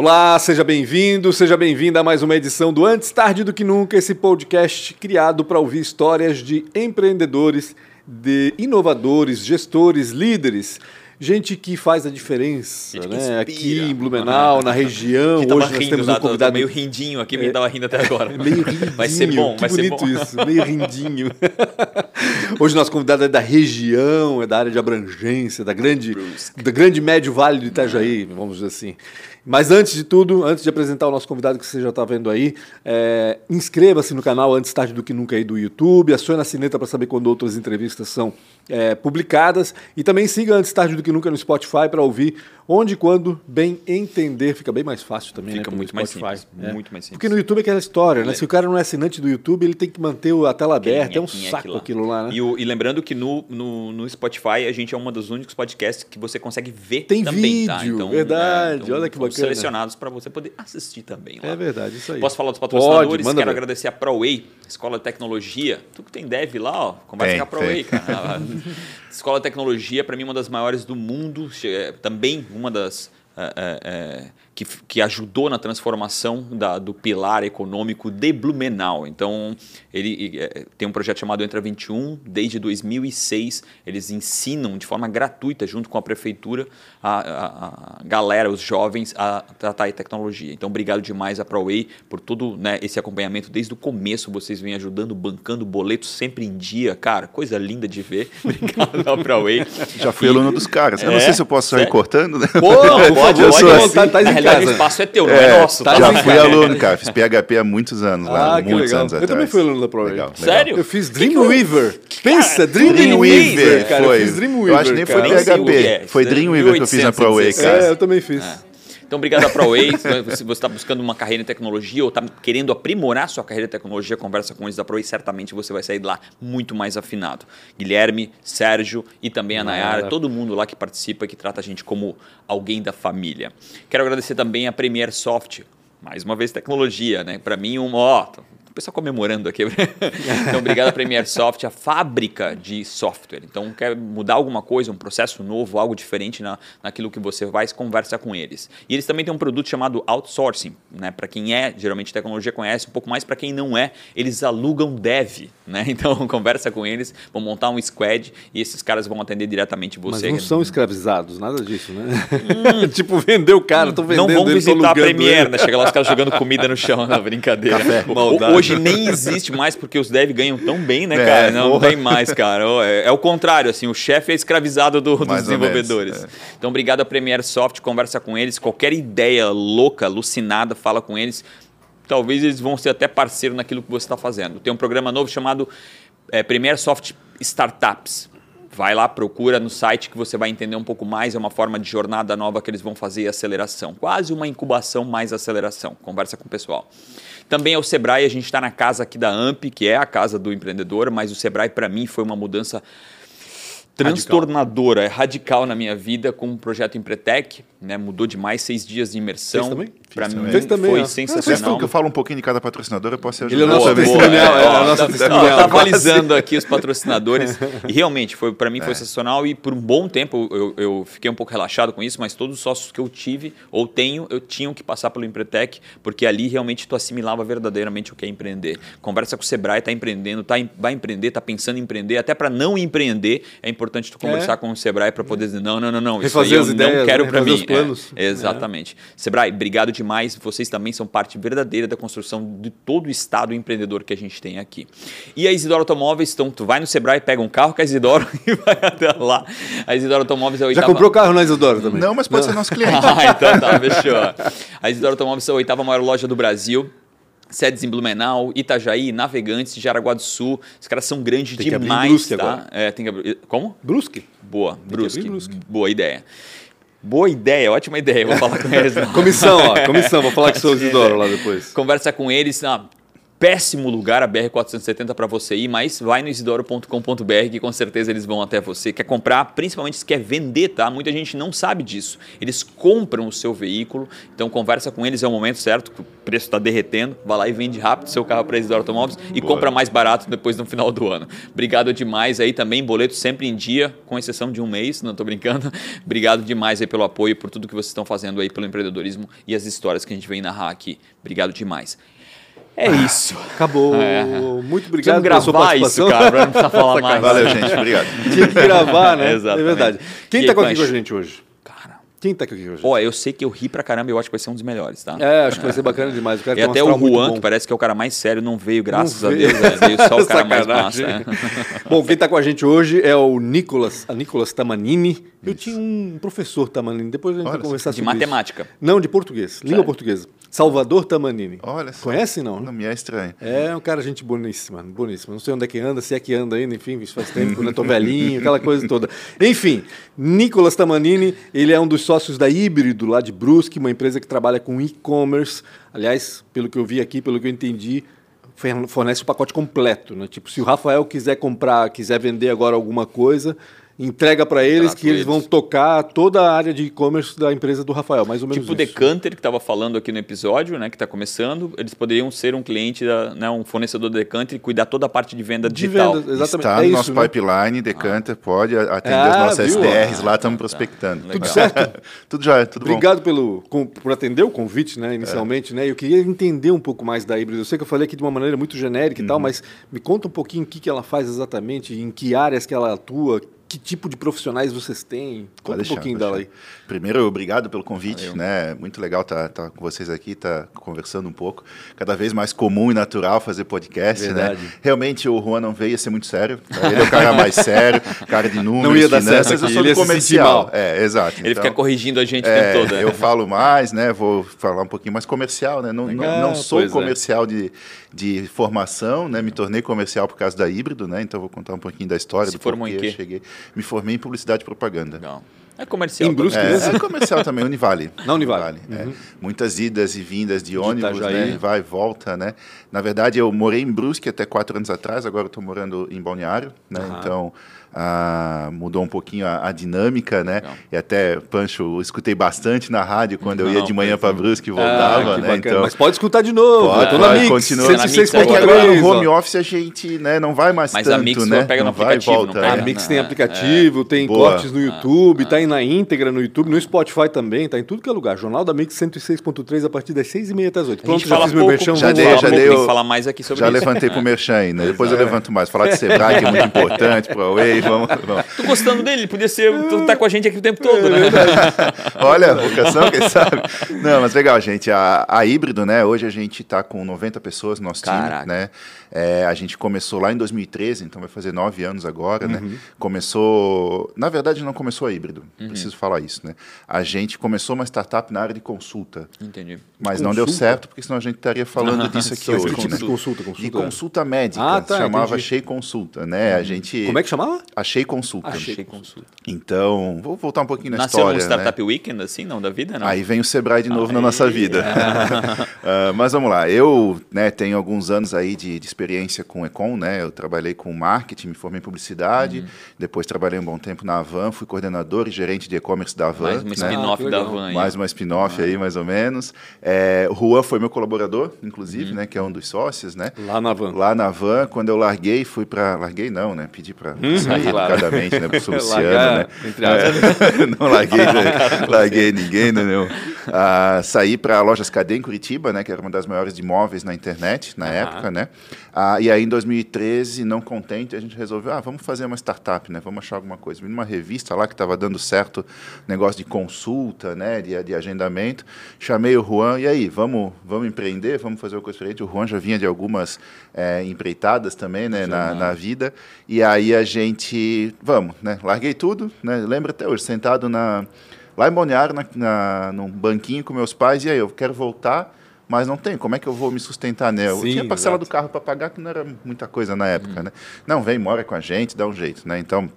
Olá, seja bem-vindo, seja bem-vinda a mais uma edição do Antes Tarde do Que Nunca, esse podcast criado para ouvir histórias de empreendedores, de inovadores, gestores, líderes gente que faz a diferença, né? Aqui em Blumenau, na região. Hoje nós temos um convidado meio rindinho aqui, porque é, tava rindo até agora. Meio rindinho. Vai ser bom, que vai ser bom. isso, meio rindinho. hoje nosso convidado é da região, é da área de abrangência, da grande, da grande médio vale do Itajaí, vamos dizer assim. Mas antes de tudo, antes de apresentar o nosso convidado que você já está vendo aí, é, inscreva-se no canal Antes Tarde do Que Nunca aí do YouTube, acione a sineta para saber quando outras entrevistas são é, publicadas. E também siga Antes Tarde do Que Nunca no Spotify para ouvir onde e quando bem entender. Fica bem mais fácil também, Fica né, muito mais simples, é. muito mais simples. Porque no YouTube é aquela história, né? Se o cara não é assinante do YouTube, ele tem que manter a tela aberta, é um saco aquilo lá, né? E, o, e lembrando que no, no, no, Spotify a gente é um dos únicos podcasts que você consegue ver tem também, tá? vídeo, tá? Então, verdade, então, olha que bacana selecionados para você poder assistir também. Lá. É verdade, isso aí. Posso falar dos patrocinadores? Pode, Quero ver. agradecer a ProWay, Escola de Tecnologia. Tu que tem dev lá, ó, conversa tem, com a ProWay, cara. Escola de Tecnologia, para mim, uma das maiores do mundo. Também uma das. É, é, é que, que ajudou na transformação da, do pilar econômico de Blumenau. Então, ele é, tem um projeto chamado Entra 21, desde 2006. Eles ensinam de forma gratuita, junto com a prefeitura, a, a, a galera, os jovens, a tratar tecnologia. Então, obrigado demais a ProWay por todo né, esse acompanhamento desde o começo. Vocês vêm ajudando, bancando boletos sempre em dia. Cara, coisa linda de ver. Obrigado a ProWay. Já fui e, aluno dos caras. Eu é, não sei se eu posso sair cortando, né? Pô, pode, pode, pode, pode, tá, tá verdade, o espaço é teu, não é, é nosso. Tá já fui aluno, cara. Fiz PHP há muitos anos lá. Ah, muitos legal. anos eu atrás. também fui aluno da ProWay. Legal, Sério? Eu fiz Dreamweaver. Pensa, Dreamweaver, cara. Eu fiz Dreamweaver. Eu acho que nem foi PHP. É. Foi Dreamweaver que eu fiz na ProWay, cara. É, eu também fiz. Então, obrigado a ProWay. Se você está buscando uma carreira em tecnologia ou está querendo aprimorar sua carreira em tecnologia, conversa com eles da ProWay. Certamente você vai sair de lá muito mais afinado. Guilherme, Sérgio e também a Nayara, todo mundo lá que participa e que trata a gente como alguém da família. Quero agradecer também a Premier Soft. Mais uma vez, tecnologia, né? Para mim, um, ó, pessoal comemorando aqui. então, obrigado a Premier Soft, a fábrica de software. Então, quer mudar alguma coisa, um processo novo, algo diferente na, naquilo que você faz, conversa com eles. E eles também têm um produto chamado outsourcing, né? Para quem é, geralmente tecnologia conhece, um pouco mais para quem não é, eles alugam dev, né? Então, conversa com eles, vão montar um squad e esses caras vão atender diretamente você. Mas não são escravizados, nada disso, né? Hum, tipo, vender o cara, tô vendendo Não vão visitar a Premier, né? Chega lá os caras jogando comida no chão, na brincadeira. Café, Hoje hoje nem existe mais porque os devs ganham tão bem, né, é, cara? Não, não, tem mais, cara. É, é, o contrário, assim, o chefe é escravizado do, dos desenvolvedores. Menos, é. Então, obrigado a Premiere Soft, conversa com eles. Qualquer ideia louca, alucinada, fala com eles. Talvez eles vão ser até parceiro naquilo que você está fazendo. Tem um programa novo chamado é, Premiere Soft Startups. Vai lá, procura no site que você vai entender um pouco mais. É uma forma de jornada nova que eles vão fazer e aceleração. Quase uma incubação mais aceleração. Conversa com o pessoal. Também é o Sebrae, a gente está na casa aqui da AMP, que é a casa do empreendedor, mas o Sebrae para mim foi uma mudança transtornadora, radical. é radical na minha vida com o projeto Empretec, né? Mudou demais, seis dias de imersão. Fez também? Para mim Fez também, foi ó. sensacional. que eu falo um pouquinho de cada patrocinador, eu posso ser Ele é nosso testemunhal, é, nossa testemunhal. avalizando aqui os patrocinadores e realmente foi para mim foi é. sensacional e por um bom tempo eu, eu, fiquei um pouco relaxado com isso, mas todos os sócios que eu tive ou tenho, eu tinham que passar pelo Empretec, porque ali realmente tu assimilava verdadeiramente o que é empreender. Conversa com o Sebrae, tá empreendendo, tá, vai empreender, tá pensando em empreender, até para não empreender, é importante tu conversar é. com o Sebrae para poder dizer não, não, não, não, isso aí eu ideias, não quero né? para mim. É, exatamente. Sebrae, obrigado demais. Vocês também são parte verdadeira da construção de todo o estado empreendedor que a gente tem aqui. E a Isidoro Automóveis, então tu vai no Sebrae, pega um carro com a Isidoro e vai até lá. A Isidoro Automóveis é a oitava... Já comprou carro na Isidoro também? Não, mas pode Não. ser nosso cliente. ah, então tá, fechou. A Isidoro Automóveis é a oitava maior loja do Brasil sedes em Blumenau, Itajaí, Navegantes, Jaraguá do Sul. Os caras são grandes tem demais, Brusque tá? Agora. É, tem que abrir. Como? Brusque. Boa, Brusque. Brusque. Boa ideia. Boa ideia, ótima ideia. Vou falar com eles. comissão, ó, comissão. Vou falar com o seu Isidoro lá depois. Conversa com eles. Ah, péssimo lugar a BR-470 para você ir, mas vai no isidoro.com.br que com certeza eles vão até você. Quer comprar, principalmente se quer vender, tá? Muita gente não sabe disso. Eles compram o seu veículo, então conversa com eles, é o momento certo, que o preço está derretendo, vai lá e vende rápido seu carro para Isidoro Automóveis e Boa. compra mais barato depois no final do ano. Obrigado demais aí também, boleto sempre em dia, com exceção de um mês, não estou brincando. Obrigado demais aí pelo apoio, por tudo que vocês estão fazendo aí pelo empreendedorismo e as histórias que a gente vem narrar aqui. Obrigado demais. É ah, isso. Acabou. É. Muito obrigado pela sua participação. Isso, cara, não precisa falar mais. Valeu, gente. Obrigado. Tinha que gravar, né? Exatamente. É verdade. Quem está aqui com a gente hoje? Quem tá aqui hoje? Ó, eu sei que eu ri pra caramba e eu acho que vai ser um dos melhores, tá? É, acho que vai ser bacana demais. e até o Juan, que parece que é o cara mais sério, não veio, graças não a Deus. Né? Veio só o cara mais massa. É. Bom, quem tá com a gente hoje é o Nicolas, a Nicolas Tamanini. Eu tinha um professor Tamanini, depois a gente Olha, vai conversar sobre De matemática. Isso. Não, de português, língua portuguesa. Salvador Tamanini. Olha só. Conhece, não? Não me é estranho. É um cara, gente boníssima, boníssima. Não sei onde é que anda, se é que anda ainda, enfim, faz tempo, né? Tô velhinho, aquela coisa toda. Enfim, Nicolas Tamanini, ele é um dos sócios da Híbrido, lá de Brusque, uma empresa que trabalha com e-commerce. Aliás, pelo que eu vi aqui, pelo que eu entendi, fornece o pacote completo, né? Tipo, se o Rafael quiser comprar, quiser vender agora alguma coisa, entrega para eles que eles, vão tocar toda a área de e-commerce da empresa do Rafael, mais ou menos Tipo o Decanter, que estava falando aqui no episódio, né, que está começando, eles poderiam ser um cliente, da, né, um fornecedor do Decanter e cuidar toda a parte de venda digital. De venda, exatamente. Está é no nosso né? pipeline, Decanter ah. pode atender ah, as nossas viu? SDRs, lá estamos ah, prospectando. Tá. Tudo certo? tudo já, tudo Obrigado bom. Pelo, com, por atender o convite, né, inicialmente, é. né, eu queria entender um pouco mais da híbrida. Eu sei que eu falei aqui de uma maneira muito genérica uhum. e tal, uhum. mas me conta um pouquinho o que, que ela faz exatamente, em que áreas que ela atua, que tipo de profissionais vocês têm? Conta deixar, um pouquinho dela aí. Primeiro, obrigado pelo convite, Valeu. né? Muito legal estar tá, tá com vocês aqui, estar tá conversando um pouco. Cada vez mais comum e natural fazer podcast, né? Verdade. né? Realmente o Juan não veio a ser muito sério. Ele é o cara mais sério, cara de números, não ia dar finanças, certo aqui. eu sou do comercial. É, exato. Ele então, fica corrigindo a gente é, o tempo todo. Né? Eu falo mais, né? Vou falar um pouquinho mais comercial, né? Não, não, não sou é. comercial é. de, de formação, né? Me tornei comercial por causa da híbrido, né? Então vou contar um pouquinho da história Se do formou em quê? cheguei. Me formei em publicidade e propaganda. Legal. É comercial. Em Brusque, é, é comercial também, Univale. Na Univale. Univale é. uhum. é. Muitas idas e vindas de, de ônibus, né? vai e volta, né? Na verdade, eu morei em Brusque até quatro anos atrás, agora estou morando em Balneário, né? Uhum. Então, ah, mudou um pouquinho a, a dinâmica, né? Não. E até, Pancho, eu escutei bastante na rádio quando eu ia de manhã para Brusque e voltava, ah, né? Então, Mas pode escutar de novo, pode, tô na Mix, continua. Na Mix, agora no home office a gente né, não vai mais Mas tanto, a Mix né? pega no não aplicativo, volta, não pega, A Mix tem aplicativo, é. tem Boa. cortes no YouTube, ah, tá na íntegra no YouTube, no Spotify também, tá em tudo que é lugar. Jornal da Mix 106.3 a partir das 6h30 até as 8 Pronto, já fiz meu merchan. Já dei, já dei. falar mais aqui sobre Já levantei pro merchan, né? Depois eu levanto mais. Falar de Sebrae, que é muito importante, pro Huawei, vamos... Tô gostando dele, ele podia ser, tu tá com a gente aqui o tempo todo, né? Olha, vocação, quem sabe? Não, mas legal, gente, a, a híbrido, né, hoje a gente tá com 90 pessoas no nosso Caraca. time, né, é, a gente começou lá em 2013, então vai fazer nove anos agora, né? uhum. né? Começou, na verdade não começou a híbrido, uhum. preciso falar isso, né? A gente começou uma startup na área de consulta. Entendi. Mas consulta? não deu certo, porque senão a gente estaria falando disso aqui hoje, tipo né? Consulta, consulta. De consulta médica, ah, tá, chamava Achei Consulta, né? Uhum. A gente... Como é que chamava? Achei Consulta. Achei Consulta. Então, vou voltar um pouquinho na Nasceu história, um Startup né? Weekend, assim, não, da vida, não? Aí vem o Sebrae de novo Aí. na nossa vida. uh, mas vamos lá, eu né, tenho alguns anos aí de, de experiência com e com, né? Eu trabalhei com marketing, me formei em publicidade, uhum. depois trabalhei um bom tempo na Avan, fui coordenador e gerente de e-commerce da Avan. Mais uma né? spin-off ah, da Avan. Mais uma spin-off ah. aí, mais ou menos. É, o Juan foi meu colaborador, inclusive, uhum. né? Que é um dos sócios, né? Lá na Avan. Lá na Avan, quando eu larguei, fui para Larguei não, né? Pedi para uhum, sair claro. educadamente, né? Pro Luciano, né? É, não larguei, né? larguei ninguém, né? Não. Ah, saí para a Lojas Cadê em Curitiba, né? Que era uma das maiores de imóveis na internet, na época, né? Ah, e aí, em 2013, não contente, a gente resolveu, ah, vamos fazer uma startup, né? Vamos achar alguma coisa. Vi numa revista lá que estava dando certo negócio de consulta, né? De, de, agendamento. Chamei o Juan, e aí, vamos, vamos empreender? Vamos fazer uma coisa diferente? O Juan já vinha de algumas é, empreitadas também, né? Na, na, vida. E aí a gente, vamos, né? Larguei tudo, né? Lembro até hoje, sentado na, lá em Balneário, na, na, num banquinho com meus pais, e aí, eu quero voltar mas não tem. Como é que eu vou me sustentar, né? Eu Sim, tinha parcela exato. do carro para pagar, que não era muita coisa na época, hum. né? Não, vem, mora com a gente, dá um jeito, né? Então,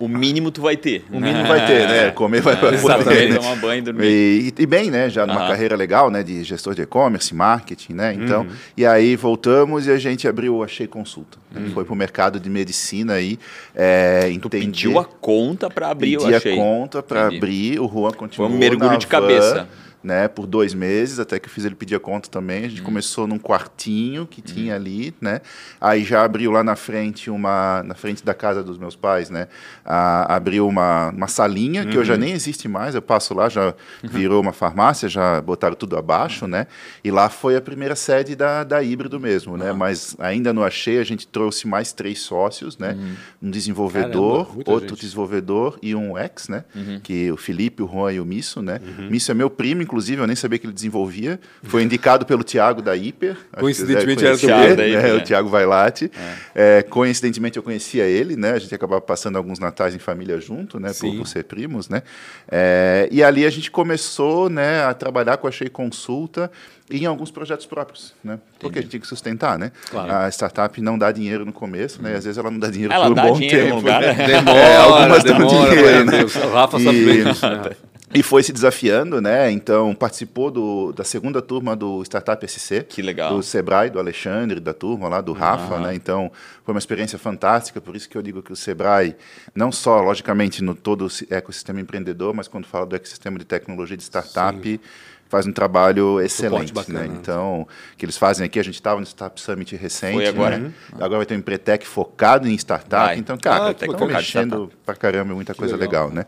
o mínimo tu vai ter. O mínimo vai ter, né? Comer vai, vai poder. Né? Tomar banho, dormir. E, e, bem, né? Já numa carreira legal, né? De gestor de e-commerce, marketing, né? Então, uhum. e aí voltamos e a gente abriu, achei consulta. Uhum. Foi para o mercado de medicina aí. É, tu entender, pediu a conta para abrir, eu achei. a conta para abrir, o Juan continuou Foi um mergulho de cabeça né, por dois meses, até que eu fiz ele pedir a conta também. A gente uhum. começou num quartinho que uhum. tinha ali, né? Aí já abriu lá na frente uma, na frente da casa dos meus pais, né? A, abriu uma, uma salinha que hoje já uhum. nem existe mais. Eu passo lá, já uhum. virou uma farmácia, já botaram tudo abaixo, né? E lá foi a primeira sede da, da híbrido mesmo, né? Mas ainda no achei a gente trouxe mais três sócios, né? Um desenvolvedor, Caramba, outro gente. desenvolvedor e um ex, né? Que o Felipe, o Juan e o Misso, né? Misso é meu primo, inclusive inclusive, eu nem sabia que ele desenvolvia. Foi indicado pelo Tiago da Hiper. Coincidentemente era também. Né? né? O Tiago Vailate. É. É, coincidentemente eu conhecia ele, né? A gente acabava passando alguns natais em família junto, né? Por, por, ser primos, né? É, e ali a gente começou né, a trabalhar com a Shea Consulta e em alguns projetos próprios, né? Porque a gente tem que sustentar, né? Claro. A startup não dá dinheiro no começo, né? E às vezes ela não dá dinheiro ela por um bom tempo. Lugar, né? né? Demora, é, algumas demora, dinheiro, né? O Rafa sabe bem disso, né? E foi se desafiando, né? Então, participou do, da segunda turma do Startup SC. Que legal. Do Sebrae, do Alexandre, da turma lá, do Rafa, uhum. né? Então, foi uma experiência fantástica, por isso que eu digo que o Sebrae, não só, logicamente, no todo o ecossistema empreendedor, mas quando fala do ecossistema de tecnologia de startup, Sim. faz um trabalho excelente, bacana, né? Então, que eles fazem aqui, a gente estava no Startup Summit recente, Foi agora. Né? Uhum. Agora vai ter um Empretec focado em startup, Vai. então, cara, ah, estão mexendo pra caramba, muita que coisa legal, legal né?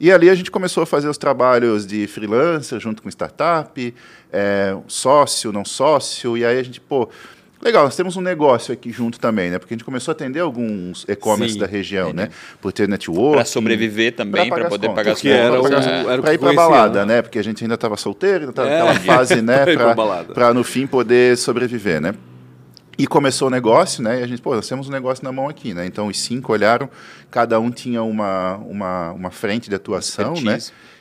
E ali a gente começou a fazer os trabalhos de freelancer junto com startup, é, sócio, não sócio, e aí a gente, pô, legal, nós temos um negócio aqui junto também, né? Porque a gente começou a atender alguns e-commerce da região, né? Por ter network. Para sobreviver também, para poder pagar as contas. Era, o, era para ir para balada, né? Porque a gente ainda estava solteiro, ainda estava é, naquela fase, né? Para no fim poder sobreviver, né? E começou o negócio, né? E a gente, pô, nós temos um negócio na mão aqui, né? Então os cinco olharam, cada um tinha uma, uma, uma frente de atuação, né?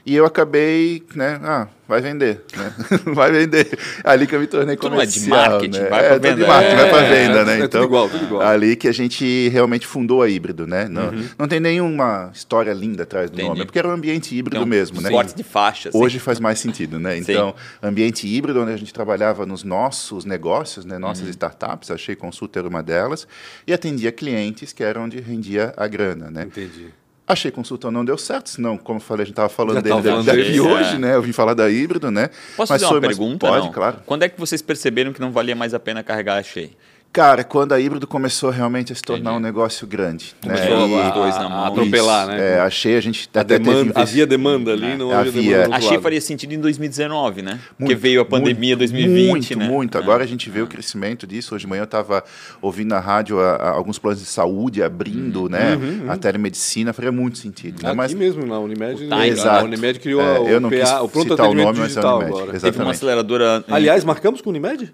E eu acabei, né? Ah, vai vender, né? vai vender. Ali que eu me tornei comercial. Não é de marketing, né? vai para é, venda. De marketing, é, vai para venda, né? É então, igual, tudo igual. ali que a gente realmente fundou a híbrido, né? Não, uhum. não tem nenhuma história linda atrás do Entendi. nome, é porque era um ambiente híbrido então, mesmo, né? Sorte de faixa. Hoje faz mais sentido, né? Então, Sim. ambiente híbrido, onde a gente trabalhava nos nossos negócios, né? Nossas uhum. startups, achei consulta era uma delas, e atendia clientes que era onde rendia a grana, né? Entendi. Achei consulta não deu certo, senão, como eu falei, a gente estava falando Já dele falando daqui dele, hoje, é. né? Eu vim falar da híbrido, né? Posso Mas fazer uma pergunta? Pode, não? claro. Quando é que vocês perceberam que não valia mais a pena carregar a Shea? Cara, quando a híbrido começou realmente a se tornar Entendi. um negócio grande. Começou né? a, dois na mão. a atropelar, né? É, achei a gente a até demanda, teve... Havia demanda ali, não havia, havia demanda Achei faria sentido em 2019, né? Muito, Porque veio a pandemia muito, 2020, muito, né? Muito, Agora a gente vê o crescimento disso. Hoje de manhã eu estava ouvindo na rádio a, a, alguns planos de saúde abrindo, uhum. né? Uhum, uhum. A telemedicina faria muito sentido. Né? Aqui mas... mesmo, na Unimed. Tá, Exato. A Unimed criou é, o, eu não PA, o pronto atendimento o nome, digital mas é agora. Teve uma aceleradora... Aliás, marcamos com a Unimed?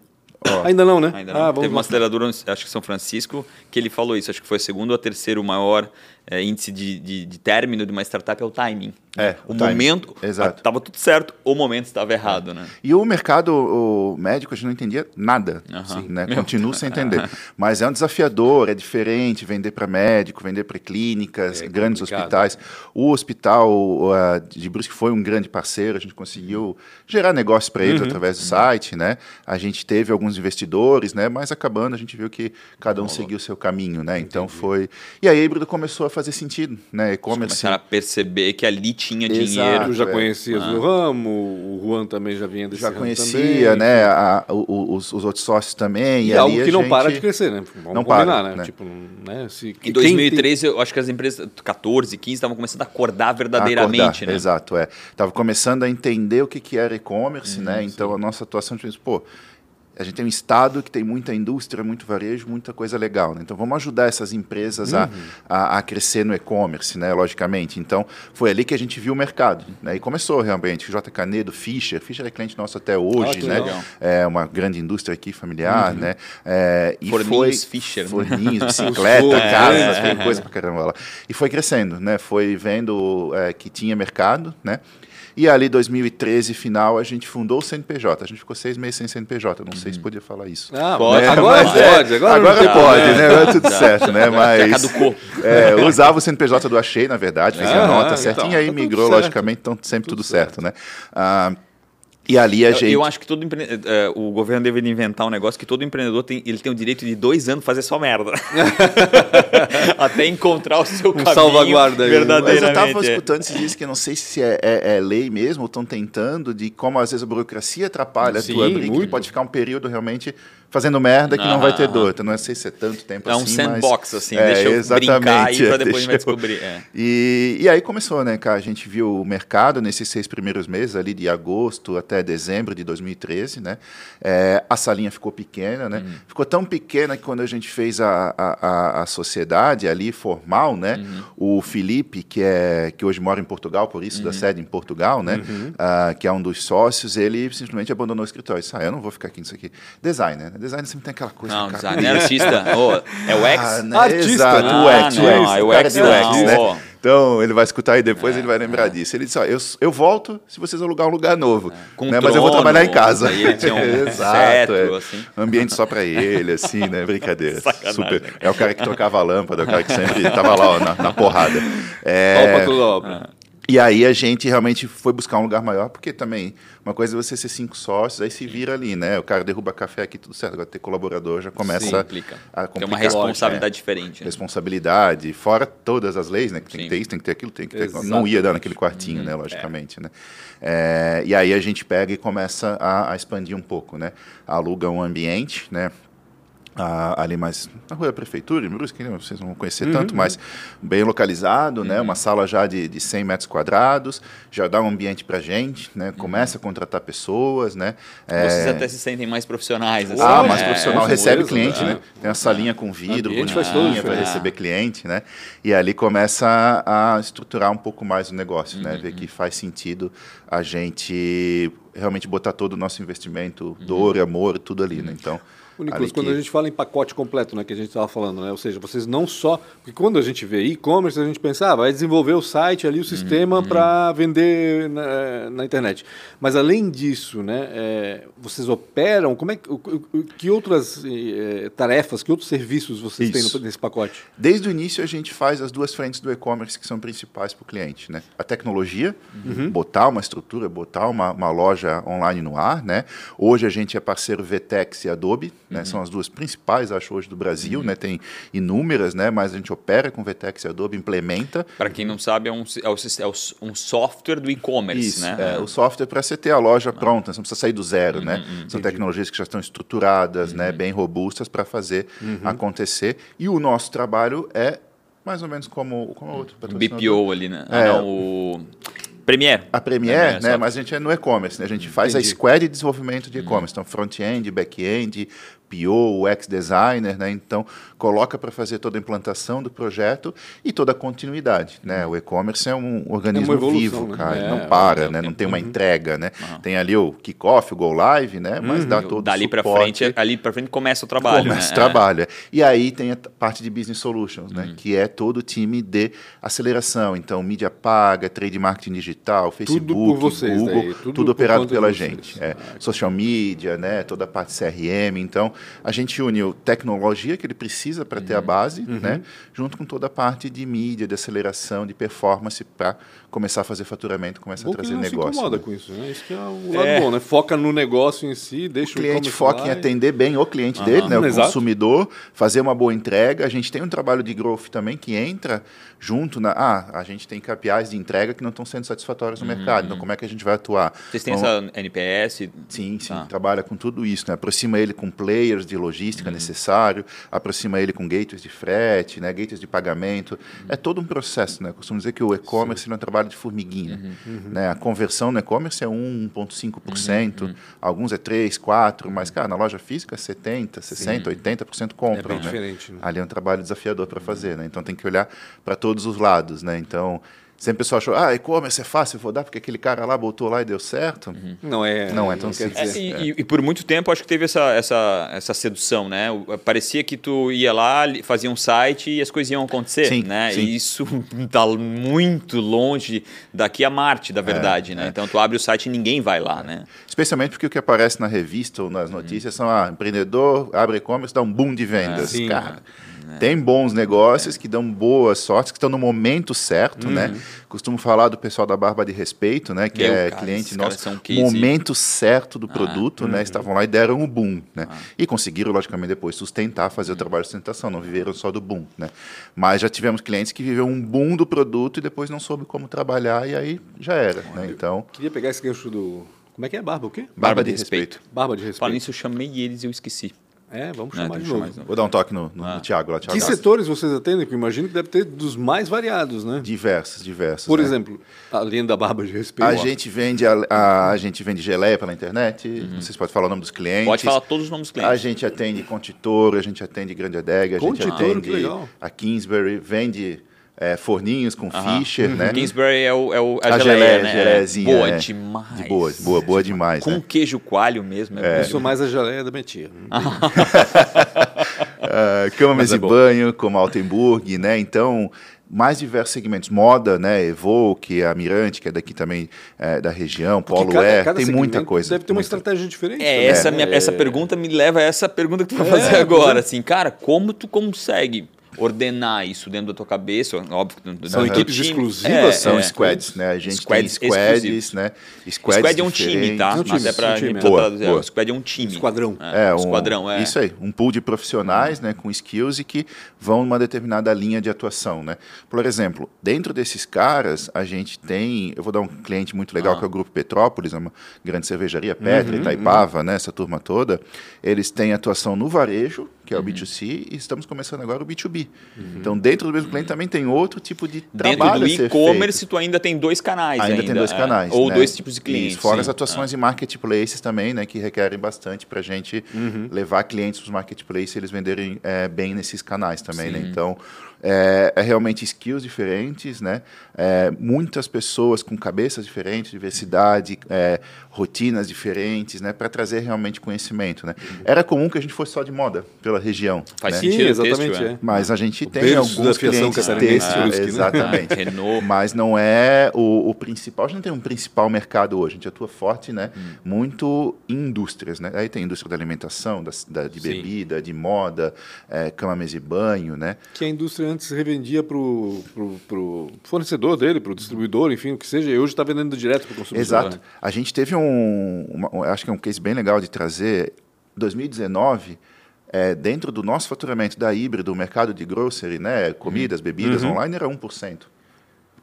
Ainda não, né? Ainda não. Ah, Teve uma aceleradora, acho que São Francisco, que ele falou isso. Acho que foi o segundo ou terceiro maior é, índice de, de, de, término de uma startup é o timing. É, o, o momento estava tudo certo, o momento estava errado, né? E o mercado o médico a gente não entendia nada, assim, né? Continuo sem entender. Mas é um desafiador, é diferente vender para médico, vender para clínicas, é grandes complicado. hospitais. O hospital uh, de Brusque foi um grande parceiro, a gente conseguiu gerar negócio para eles uhum. através do uhum. site, né? A gente teve alguns investidores, né? Mas acabando a gente viu que cada um seguiu o seu caminho, né? Então foi e aí a híbrido começou a fazer sentido, né? E-commerce. Começaram a perceber que ali tinha Exato, dinheiro. Tu já é. conhecias ah. o ramo, o Juan também já vinha desse Já conhecia, também, né? A, os, os, outros sócios também. E, e algo que não gente... para de crescer, né? Vamos não combinar, para, né? né? Tipo, né? Se, em 2013, tem... eu acho que as empresas, 14, 15, estavam começando a acordar verdadeiramente, acordar, né? Exato, é. Estava começando a entender o que, que era e-commerce, hum, né? Sim. Então a nossa atuação, tipo, pô, a gente tem um estado que tem muita indústria, muito varejo, muita coisa legal. Né? Então, vamos ajudar essas empresas uhum. a, a, a, crescer no e-commerce, né? logicamente. Então, foi ali que a gente viu o mercado. Né? E começou realmente. J. Canedo, Fischer. Fischer é cliente nosso até hoje. Ah, né? Legal. É uma grande indústria aqui, familiar. Uhum. Né? É, e Forninhos, foi, Fischer. Forninhos, bicicleta, é, casa, tem coisa pra caramba lá. E foi crescendo. Né? Foi vendo é, que tinha mercado, né? E ali, 2013, final, a gente fundou o CNPJ. A gente ficou seis meses sem CNPJ, uhum. sei se podia falar isso. Ah, pode. Agora Mas, pode. Agora, agora pode, né? Agora é tudo certo, né? Mas... É, usava o CNPJ do Achei, na verdade, fez ah, a nota certinho, então, aí tá migrou, logicamente, então sempre tudo, tudo certo, certo, né? Ah, e ali a eu, gente. Eu acho que todo empre... Eh, o governo deveria inventar um negócio que todo empreendedor tem, ele tem o direito de dois anos fazer só merda. Até encontrar o seu um caminho salvaguarda verdadeiramente. Mas eu estava escutando esses dias que eu não sei se é, é, é lei mesmo, ou estão tentando, de como às vezes a burocracia atrapalha Sim, a tua briga, que pode ficar um período realmente fazendo merda que não vai ter dor. Então não sei se é tanto tempo é assim. É um sandbox, mas, assim, é, deixa eu exatamente, brincar aí para depois a gente vai descobrir. É. E, e aí começou, né, cara? A gente viu o mercado nesses seis primeiros meses, ali de agosto até dezembro de 2013, né? É, a salinha ficou pequena, né? Uhum. Ficou tão pequena que quando a gente fez a, a, a sociedade ali formal, né? Uhum. O Felipe, que, é, que hoje mora em Portugal, por isso uhum. da sede em Portugal, né? Uh, que é um dos sócios, ele simplesmente abandonou o escritório. Disse, ah, eu não vou ficar aqui nisso aqui. Designer, né? Designer sempre tem aquela coisa. Não, designer, é artista. Oh, é o X? Ah, né? Artista. Exato, ah, o X. Não, o X, é o X, o X, né? Oh. Então, ele vai escutar e depois é, ele vai lembrar é. disso. Ele disse, ó, eu, eu volto se vocês alugar um lugar novo. É. Com né? Mas eu vou trabalhar em casa. Ele tinha um Exato, cetro, é. assim. Ambiente só para ele, assim, né? Brincadeira. Super. É o cara que trocava a lâmpada, é o cara que sempre estava lá ó, na, na, porrada. É... Opa, tudo obra. E aí a gente realmente foi buscar um lugar maior, porque também uma coisa é você ser cinco sócios, aí se vira ali, né? O cara derruba café aqui, tudo certo. Agora ter colaborador já começa Sim, complica. a complicar. Tem uma responsabilidade é. diferente. Né? Responsabilidade, fora todas as leis, né? Que tem Sim. que ter isso, tem que ter aquilo, tem que ter... Não ia dar naquele quartinho, uhum, né? Logicamente, é. né? É, e aí a gente pega e começa a, a expandir um pouco, né? Aluga um ambiente, né? Ah, ali mais na rua da prefeitura, em Brusque, né? vocês não vão conhecer uhum. tanto, mas bem localizado, uhum. né? uma sala já de, de 100 metros quadrados, já dá um ambiente para gente, né? Uhum. começa a contratar pessoas. Né? Vocês é... até se sentem mais profissionais. Assim, ah, né? mais profissional, recebe cliente, né? tem a salinha com vidro, bonitinha para receber cliente, né? e ali começa a, estruturar um pouco mais o negócio, né? ver uhum. que faz sentido a gente realmente botar todo o nosso investimento, dor e amor, tudo ali. Né? Uhum. Então, o Nicolas, quando a gente fala em pacote completo, né, que a gente estava falando, né, ou seja, vocês não só. Porque quando a gente vê e-commerce, a gente pensa, ah, vai desenvolver o site ali, o sistema uhum. para vender na, na, internet. Mas além disso, né, é, vocês operam, como é que, que outras é, tarefas, que outros serviços vocês Isso. têm nesse pacote? Desde o início a gente faz as duas frentes do e-commerce que são principais para o cliente. Né? A tecnologia, uhum. botar uma estrutura, botar uma, uma loja online no ar. Né? Hoje a gente é parceiro VTEX e Adobe né? Uhum. São as duas principais, acho, hoje do Brasil. Uhum. Né? Tem inúmeras, né? mas a gente opera com VTEX e Adobe, implementa. Para quem não sabe, é um, é, é um software do e-commerce. Né? É, o software para você ter a loja ah. pronta, você não precisa sair do zero. Uhum, né? São tecnologias que já estão estruturadas, né? Uhum. bem robustas para fazer uhum. acontecer. E o nosso trabalho é mais ou menos como, como outro BPO ali, né? É, ah, não, o... Premiere. A Premiere, né? Mas a gente é no e-commerce, né? A gente faz Entendi. a squad de desenvolvimento de e-commerce. Então, front-end, back-end, PO, o ex-designer, né? Então, coloca para fazer toda a implantação do projeto e toda a continuidade, né? O e-commerce é um organismo é evolução, vivo, né? cara, é, não para, é, né? Não tem uma uhum. entrega, né? Uhum. Tem ali o kickoff, o go live, né? Mas uhum. dá todo Dali para frente, ali para frente começa o trabalho, Começa né? o trabalho. É. E aí tem a parte de business solutions, né? Uhum. Que é todo o time de aceleração. Então, mídia paga, trade marketing digital, Facebook, tudo vocês, Google, tudo, tudo operado pela gente. É, social media, né? Toda a parte CRM, então a gente uniu tecnologia que ele precisa para uhum. ter a uhum. base, uhum. né, junto com toda a parte de mídia, de aceleração, de performance para começar a fazer faturamento, começar a trazer negócio. Se incomoda né? com isso, né? Isso que é o lado é. bom, né? Foca no negócio em si, deixa o cliente foca em atender bem o cliente uhum. dele, né? O Exato. consumidor, fazer uma boa entrega. A gente tem um trabalho de growth também que entra junto na. Ah, a gente tem KPIs de entrega que não estão sendo satisfatórios no uhum. mercado. Então, como é que a gente vai atuar? Vocês têm essa NPS? Sim, sim. Ah. Trabalha com tudo isso, né? Aproxima ele com players de logística uhum. necessário, aproxima ele com gateways de frete, né? Gateways de pagamento. É todo um processo, né? Eu costumo dizer que o e-commerce é um trabalho de formiguinha. Uhum. Né? A conversão no e-commerce é 1,5%, uhum. alguns é 3, 4, mas, cara, na loja física é 70, 60, Sim. 80% compra. É bem né? diferente. Né? Ali é um trabalho desafiador para fazer, né? Então tem que olhar para todos os lados, né? Então Sempre o pessoal achou, ah, e-commerce é fácil, vou dar porque aquele cara lá botou lá e deu certo. Uhum. Não é. Não é tão simples. É, e, e, e, por muito tempo acho que teve essa, essa, essa sedução, né? Parecia que tu ia lá, fazia um site e as coisas iam acontecer, sim, né? Sim. E isso está muito longe daqui a Marte, da é, verdade, é, né? É. Então tu abre o site e ninguém vai lá, né? Especialmente porque o que aparece na revista ou nas notícias uhum. são, ah, empreendedor abre e-commerce, dá um boom de vendas. É, sim, cara. É. Tem bons negócios que dão boas sortes, que estão no momento certo, né? uhum. né? Costumo falar do pessoal da Barba de Respeito, né? Que Meu, é cara, cliente nosso. Momento certo do ah, produto, né? Uhum. Estavam lá e deram o um boom, né? Ah. E conseguiram, logicamente, depois sustentar, fazer o trabalho de sustentação. Não viveram só do boom, né? Mas já tivemos clientes que viveram um boom do produto e depois não soube como trabalhar e aí já era, né? Então... Queria pegar esse gancho do... Como é que é? Barba o quê? Barba, Barba de, de respeito. respeito. Barba de respeito. Falando nisso, eu chamei eles e eu esqueci. É, vamos chamar de novo. Vou dar um toque no, no, ah. no Thiago lá. Thiago que setores vocês atendem? Porque imagino que deve ter dos mais variados, né? Diversos, diversos. Por né? exemplo, além da barba de respeito. A gente vende a, a, a, gente vende geleia pela internet. Uhum. Vocês podem falar o nome dos clientes. Pode falar todos os nomes dos clientes. A gente atende Contitor, a gente atende Grande Adega, a gente atende a Kingsbury, vende é, forninhos com Fischer, né? Kingsbury é, o, é o, a, a geleia, geleia né? Boa é. demais. De boa, boa, boa demais. Com né? queijo coalho mesmo. É. Eu sou mais a geleia da minha tia. uh, cama, mesa e banho, como Altenburg, né? Então, mais diversos segmentos. Moda, né? Evoque, a Mirante, que é daqui também é, da região, Polo cada, Air, cada tem muita coisa. Deve ter uma estratégia diferente. É, essa, minha, essa pergunta me leva a essa pergunta que tu vai é, fazer agora. Assim, cara, como tu consegue ordenar isso dentro da tua cabeça, óbvio. São equipes time. exclusivas? É, são é, squads, né? A gente squads tem squads, né? Squads squad é um time, tá? É um time, Até pra, um time, pra boa, boa. O squad é um time. Esquadrão. É, é um, esquadrão, é. Isso aí, um pool de profissionais, né, com skills e que vão numa determinada linha de atuação, né? Por exemplo, dentro desses caras, a gente tem, eu vou dar um cliente muito legal ah. que é o Grupo Petrópolis, é uma grande cervejaria, Petra, uhum, Itaipava, uhum. né, essa turma toda. Eles têm atuação no varejo, que é o B2C, e estamos começando agora o B2B. Uhum. Então, dentro do mesmo cliente também tem outro tipo de trabalho Dentro do e-commerce, tu ainda tem dois canais. Ainda, ainda tem dois é. canais. Ou né? dois tipos de clientes. Isso, fora sim. as atuações é. em marketplaces também, né, que requerem bastante para a gente uhum. levar clientes para os marketplaces e eles venderem é, bem nesses canais também. Né? Então, é, é, realmente skills diferentes, né? É, muitas pessoas com cabeças diferentes, diversidade, é, rotinas diferentes, né? Para trazer realmente conhecimento, né? Era comum que a gente fosse só de moda pela região. Faz né? sentido, exatamente. É. Mas a gente o tem alguns clientes têxtil, ah, exatamente. Renault. Mas não é o, o, principal. A gente não tem um principal mercado hoje. A gente atua forte, né? Hum. Muito em indústrias, né? Aí tem a indústria da alimentação, da, da de bebida, Sim. de moda, é, cama, mesa e banho, né? Que a indústria antes revendia para o fornecedor dele, para o distribuidor, enfim, o que seja, e hoje está vendendo direto para o consumidor. Exato. Né? A gente teve um, uma, acho que é um case bem legal de trazer, 2019, é, dentro do nosso faturamento da híbrido, o mercado de grocery, né, comidas, uhum. bebidas uhum. online, era 1%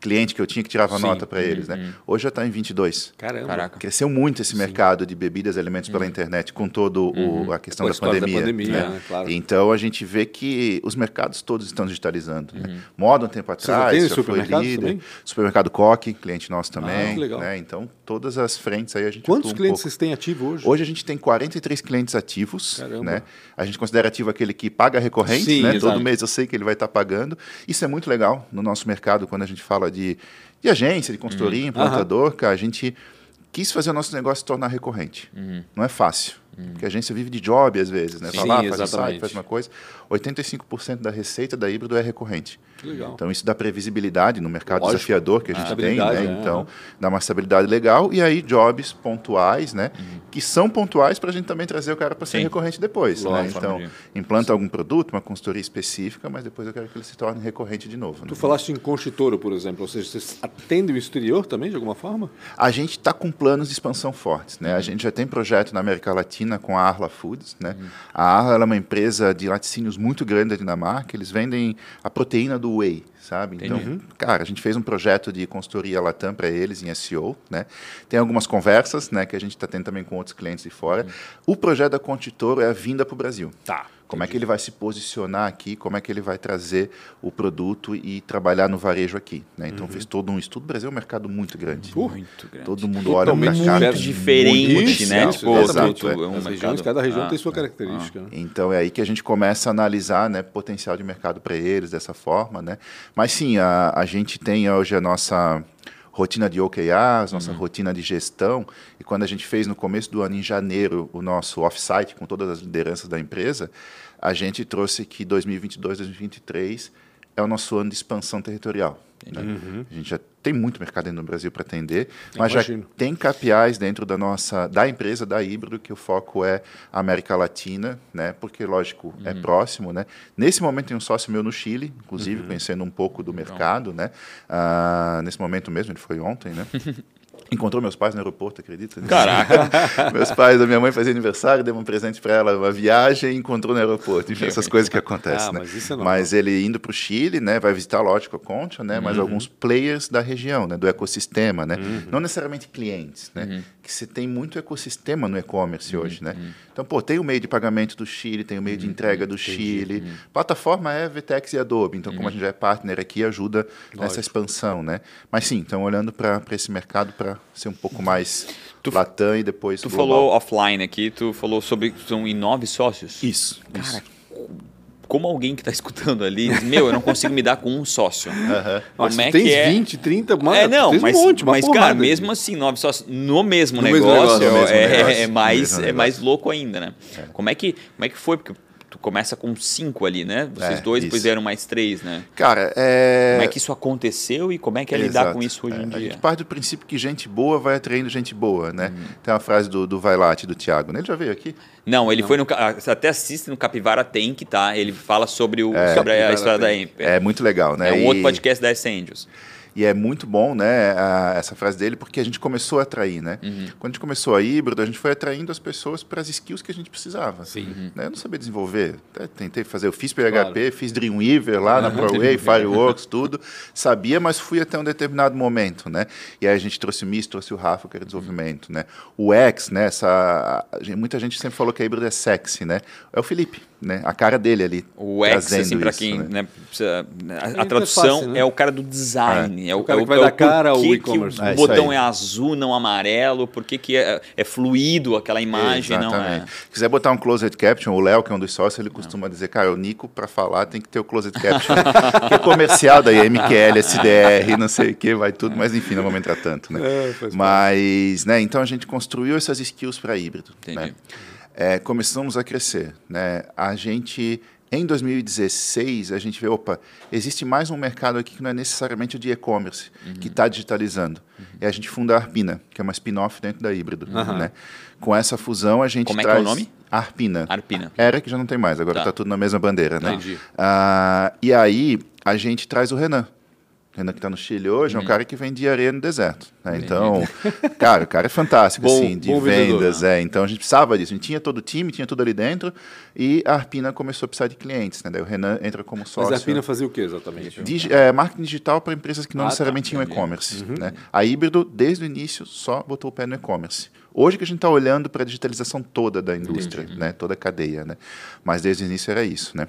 cliente que eu tinha que tirava Sim. nota para eles, né? Uhum. Hoje já está em 22. Caramba. Caraca. Cresceu muito esse Sim. mercado de bebidas e alimentos uhum. pela internet com toda uhum. a questão da pandemia. Da pandemia né? Né? Claro. Então a gente vê que os mercados todos estão digitalizando. Né? Uhum. Moda um tempo atrás, já foi líder. Também? Supermercado Coque, cliente nosso também. Ah, legal. Né? Então todas as frentes aí a gente Quantos clientes um vocês têm ativo hoje? Hoje a gente tem 43 clientes ativos. Caramba. Né? A gente considera ativo aquele que paga recorrente, Sim, né? Todo mês eu sei que ele vai estar tá pagando. Isso é muito legal no nosso mercado quando a gente fala de de agência, de consultoria, uhum. implantador, cara, a gente quis fazer o nosso negócio se tornar recorrente. Uhum. Não é fácil. Uhum. Porque a agência vive de job às vezes, né? Sim, Fala, faz um site, faz uma coisa. 85% da receita da híbrido é recorrente. Legal. Então isso dá previsibilidade no mercado Lógico. desafiador que a gente tem, né? É. Então dá uma estabilidade legal e aí jobs pontuais, né? Uhum. Que são pontuais para a gente também trazer o cara para ser recorrente depois, né? Então implanta Sim. algum produto, uma consultoria específica, mas depois eu quero que ele se torne recorrente de novo. Tu né? falaste em consultora, por exemplo, ou seja, vocês atendem o exterior também de alguma forma? A gente está com planos de expansão fortes, né? Uhum. A gente já tem projeto na América Latina com a Arla Foods, né? Uhum. A Arla é uma empresa de laticínios muito grande da Dinamarca, eles vendem a proteína do whey, sabe? Então, uhum. cara, a gente fez um projeto de consultoria Latam para eles em SEO, né? Tem algumas conversas, né, que a gente está tendo também com outros clientes de fora. Uhum. O projeto da Contitoro é a vinda para o Brasil. Tá. Como é que ele vai se posicionar aqui, como é que ele vai trazer o produto e trabalhar no varejo aqui. Né? Então uhum. fez todo um estudo. O Brasil é um mercado muito grande. Muito grande. Todo mundo olha para cá. Muito diferente, né? Tipo, Exato, é. um regiões, cada região ah, tem sua característica. Ah. Né? Então é aí que a gente começa a analisar né, potencial de mercado para eles dessa forma. Né? Mas sim, a, a gente tem hoje a nossa rotina de OKRs, nossa uhum. rotina de gestão. E quando a gente fez no começo do ano, em janeiro, o nosso offsite com todas as lideranças da empresa, a gente trouxe que 2022, 2023 é o nosso ano de expansão territorial. Né? Uhum. A gente já tem muito mercado no Brasil para atender, mas Imagino. já tem KPIs dentro da nossa da empresa da Híbrido que o foco é América Latina, né? Porque lógico é uhum. é próximo, né? Nesse momento tem um sócio meu no Chile, inclusive uhum. conhecendo um pouco do mercado, né? Ah, nesse momento mesmo, ele foi ontem, né? Encontrou meus pais no aeroporto, acredita? Caraca! meus pais, a minha mãe fazia aniversário, deu um presente para ela, uma viagem, e encontrou no aeroporto. Enfim, essas coisas que acontecem, ah, né? Mas, é mas, ele indo para o Chile, né, vai visitar, lógico, a Concha, né, uhum. mas alguns players da região, né, do ecossistema, né? Uhum. Não necessariamente clientes, né? Uhum que você tem muito ecossistema no e-commerce uhum, hoje, né? Uhum. Então, pô, tem o meio de pagamento do Chile, tem o meio de uhum, entrega do entendi, Chile. Uhum. Plataforma é VTEX e Adobe. Então, como a uhum. gente já é partner aqui, ajuda Lógico. nessa expansão, né? Mas sim, então olhando para esse mercado para ser um pouco mais tu, Latam e depois Tu global. falou offline aqui, tu falou sobre são em nove sócios. Isso. Cara, isso como alguém que está escutando ali, meu, eu não consigo me dar com um sócio. Uhum. Como é tem que é? 20, 30, mano, é, não, mas, um monte, mas cara, mesmo assim, nove sócios no mesmo no negócio, mesmo negócio é, mais, é mais louco ainda, né? É. Como, é que, como é que foi? Porque tu começa com cinco ali, né? Vocês é, dois, isso. depois vieram mais três, né? Cara, é... Como é que isso aconteceu e como é que é Exato. lidar com isso hoje é, em dia? A gente parte do princípio que gente boa vai atraindo gente boa, né? Uhum. Tem uma frase do, do Vailate, do Thiago, né? Ele já veio aqui? Não, ele Não. foi no... Até assiste no Capivara Tem que tá. Ele fala sobre, o, é, sobre a história da Emper. É muito legal, né? É um e... outro podcast da Essentials. E é muito bom, né, a, essa frase dele, porque a gente começou a atrair, né? Uhum. Quando a gente começou a híbrido, a gente foi atraindo as pessoas para as skills que a gente precisava. Sim. Uhum. Né? Eu não sabia desenvolver. Tentei fazer, eu fiz PHP, claro. fiz Dreamweaver lá uhum. na ProWay, Fireworks, tudo. Sabia, mas fui até um determinado momento, né? E aí a gente trouxe o MIS, trouxe o Rafa, que era desenvolvimento, né? O X, né, essa, muita gente sempre falou que a híbrido é sexy, né? É o Felipe né, a cara dele ali. O X, assim, para quem. Né? Né, a, a, tradução é, fácil, né? é, o cara do design. É, é o, cara que vai é dar cara ao e-commerce. o é botão é azul, não amarelo, por que, que é, é, fluido aquela imagem, Exatamente. não é. Se quiser botar um closed caption, o Léo, que é um dos sócios, ele costuma não. dizer, cara, o Nico, para falar, tem que ter o closed caption. que é comercial, daí MQL, SDR, não sei o que, vai tudo, mas enfim, não vamos entrar tanto, né? mas, né, então a gente construiu essas skills para híbrido. Entendi. Né? é, começamos a crescer. Né? A gente, em 2016, a gente vê, opa, existe mais um mercado aqui que não é necessariamente o de e-commerce, uhum. que está digitalizando. Uhum. E a gente funda a Arpina, que é uma spin-off dentro da Híbrido. Uhum. Né? Com essa fusão, a gente Como traz... é que é o nome? Arpina. Arpina. Era que já não tem mais, agora está tá tudo na mesma bandeira. Né? Entendi. Uh, e aí, a gente traz o Renan. Renan que está no Chile hoje, uhum. é um cara que vende areia no deserto. Né? Então, cara, o cara é fantástico, bom, assim, de vendas. É. Então a gente precisava disso. A gente tinha todo o time, tinha tudo ali dentro, e a Arpina começou a precisar de clientes. Né? Daí o Renan entra como sócio. Mas a Arpina fazia o que exatamente? Digi é, marketing digital para empresas que não ah, tá. necessariamente tá, tinham e-commerce. Uhum. Né? A Híbrido, desde o início, só botou o pé no e-commerce. Hoje que a gente está olhando para a digitalização toda da indústria, né? toda a cadeia. Né? Mas desde o início era isso. Né?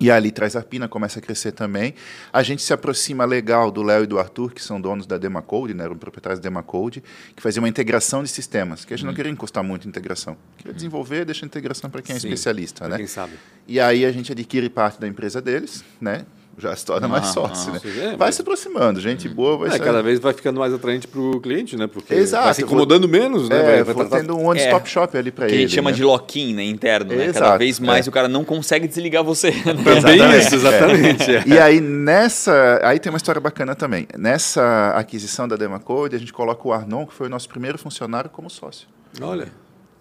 E ali traz a Pina começa a crescer também. A gente se aproxima legal do Léo e do Arthur, que são donos da Demacode, né, eram proprietários da Demacode, que fazia uma integração de sistemas, que a gente não uhum. queria encostar muito em integração. Queria desenvolver, deixa a integração para quem é Sim, especialista. Né? Quem sabe. E aí a gente adquire parte da empresa deles, né? Já se torna mais sócio. né? É, vai mas... se aproximando, gente hum. boa vai é, Cada vez vai ficando mais atrante para o cliente, né? Porque Exato. vai se incomodando vou... menos, né? É, vai, vai tratar... tendo um one-stop é, shop ali para ele. Que a gente chama né? de lock-in, né? Interno, né? Cada vez mais é. o cara não consegue desligar você. Também isso, exatamente. É. E aí nessa... Aí tem uma história bacana também. Nessa aquisição da Demacode, a gente coloca o Arnon, que foi o nosso primeiro funcionário, como sócio. Olha.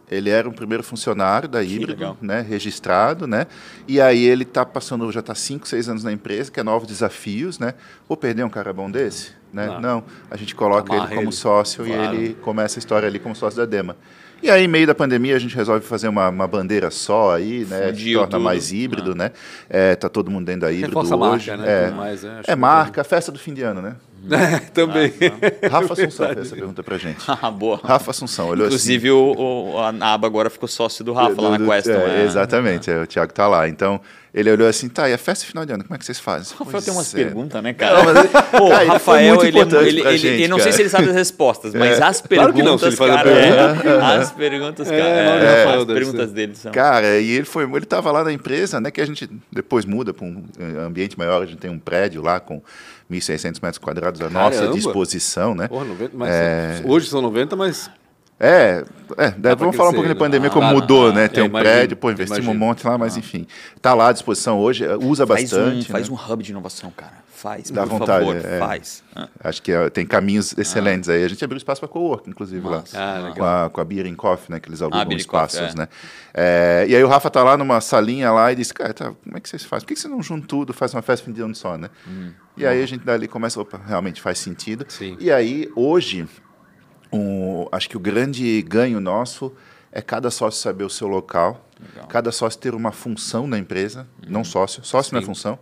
Ele era um primeiro funcionário da Híbrido, né, registrado, né? E aí ele está passando, já está 5, 6 anos na empresa, quer novos desafios, né? Vou perder um cara bom desse? Né? Não. Não. A gente coloca ele como ele. sócio claro. e ele começa a história ali como sócio da Dema. E aí, em meio da pandemia, a gente resolve fazer uma, uma bandeira só aí, né? Se torna tudo. mais híbrido, ah. né? É, tá todo mundo dentro da híbrido hoje. Marca, né? É, mais, é, é marca, festa do fim de ano, né? É, também. Ah, Rafa Assunção fez essa pergunta pra gente. ah, boa. Rafa Assunção, olhou Inclusive, assim. o, o, a aba agora ficou sócio do Rafa lá na Queston. É, é. Exatamente, é, o Thiago tá lá. Então, ele olhou assim, tá, e a festa final de ano, como é que vocês fazem? O Rafael tem umas é. perguntas, né, cara? Não, mas ele- Pô, Cara, ele foi Rafael, ele, é- ele, ele, gente, eu não sei se ele sabe as respostas, mas as Claro que não, se ele perguntas, a cara, é, as perguntas, cara, É, é, as Rafael, deve perguntas dele são... Cara, e ele foi, ele estava lá na empresa, né, que a gente depois muda para um eh, ambiente maior, a gente tem um prédio lá com 1.600 metros quadrados à nossa Caramba! disposição, né? Porra, 90, mas É. Hoje são 90, mas. É, é pra vamos falar um pouco crescer, da pandemia, né? como Ah, mudou, ah, né? é, Tem um imagino, prédio, pô, investimos um monte lá, mas enfim, tá lá à disposição hoje, eh, usa Faz, um, bastante. faz né? um hub de inovação, cara. Faz, Dá por vontade, favor, é. faz. Ah, Acho que eh, tem caminhos excelentes aí. A gente abriu espaço para co-work, inclusive, Massa. lá. Ah, com a, com a Beer and Coffee, né? Que eles alugam Ah, espaços, Coffee, é. né? É, e aí o Rafa tá lá numa salinha lá e disse, cara, tá, como é que vocês fazem? Por que que você não junta tudo, faz uma festa de ano só, né? E aí a gente dali começa, opa, realmente faz sentido. Sim. E aí, hoje, um, acho que o grande ganho nosso é cada sócio saber o seu local, Legal. cada sócio ter uma função na empresa, não sócio, sócio não é função,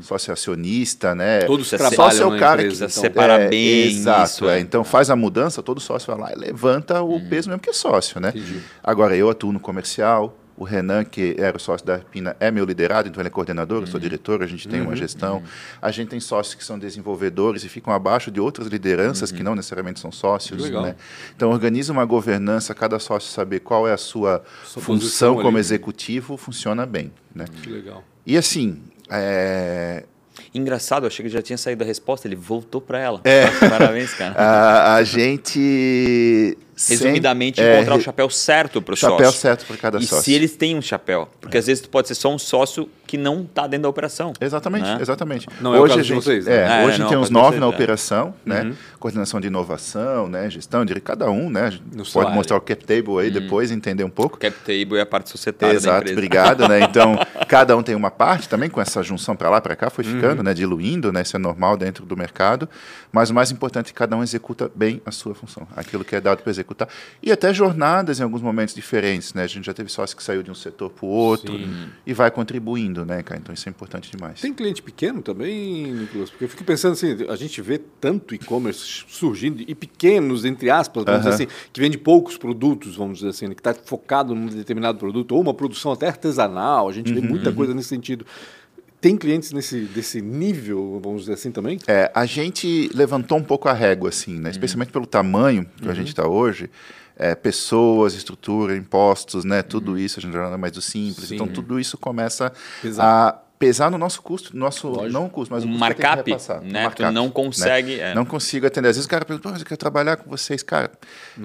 sócio é acionista, né? Todos Precisa trabalham sócio é o cara empresa, que então. Separa é, bem exato, isso, é. é. Então faz a mudança, todo sócio vai lá e levanta o peso mesmo que é sócio, né? Entendi. Agora eu atuo no comercial, o Renan, que era o sócio da Arpina, é meu liderado, então ele é coordenador, eu sou diretor, a gente tem uma gestão. A gente tem sócios que são desenvolvedores e ficam abaixo de outras lideranças que não necessariamente são sócios. Né? Então organiza uma governança, cada sócio saber qual é a sua, Sua função como ali. executivo, funciona bem. Né? Que legal. E assim, é, Engraçado, eu achei que já tinha saído a resposta, ele voltou para ela. É. Parabéns, cara. a, a gente... Resumidamente, sempre- é, encontrar o chapéu certo para o chapéu sócio. certo para cada E sócio. se eles têm um chapéu. Porque às vezes tu pode ser só um sócio que não está dentro da operação. Exatamente, né? exatamente. Não é o hoje caso a de gente, vocês, né? é, É, hoje não, tem é uns nove vocês, na é. operação, né? Coordenação de inovação, né? Gestão de cada um, né? No pode salário. mostrar o cap table aí depois, entender um pouco. Cap table é a parte societária da Exato, empresa. obrigado, né? Então, cada um tem uma parte também, com essa junção para lá, para cá, foi ficando, né? Diluindo, né? Isso é normal dentro do mercado. Mas o mais importante é que cada um executa bem a sua função, aquilo que é dado para executar. E até jornadas em alguns momentos diferentes, né? A gente já teve sócio que saiu de um setor para o outro e vai contribuindo, né, cara? Então isso é importante demais. Tem cliente pequeno também, Nicolas? Porque eu fico pensando assim, a gente vê tanto e-commerce surgindo, e pequenos, entre aspas, vamos dizer assim, que vende poucos produtos, vamos dizer assim, que está focado num determinado produto, ou uma produção até artesanal, a gente vê muita coisa nesse sentido. Tem clientes nesse, desse nível, vamos dizer assim, também? É, a gente levantou um pouco a régua, assim, né? especialmente pelo tamanho que a gente está hoje. É, pessoas, estrutura, impostos, né? Tudo isso, a gente não é mais do simples. Sim. Então, tudo isso começa Pesar. a pesar no nosso custo, no nosso, Lógico. não custo, mas o custo que tem que markup, repassar, né? markup, Tu não consegue, é. Não consigo atender. Às vezes o cara pergunta, "Pô, mas eu quero trabalhar com vocês. Cara,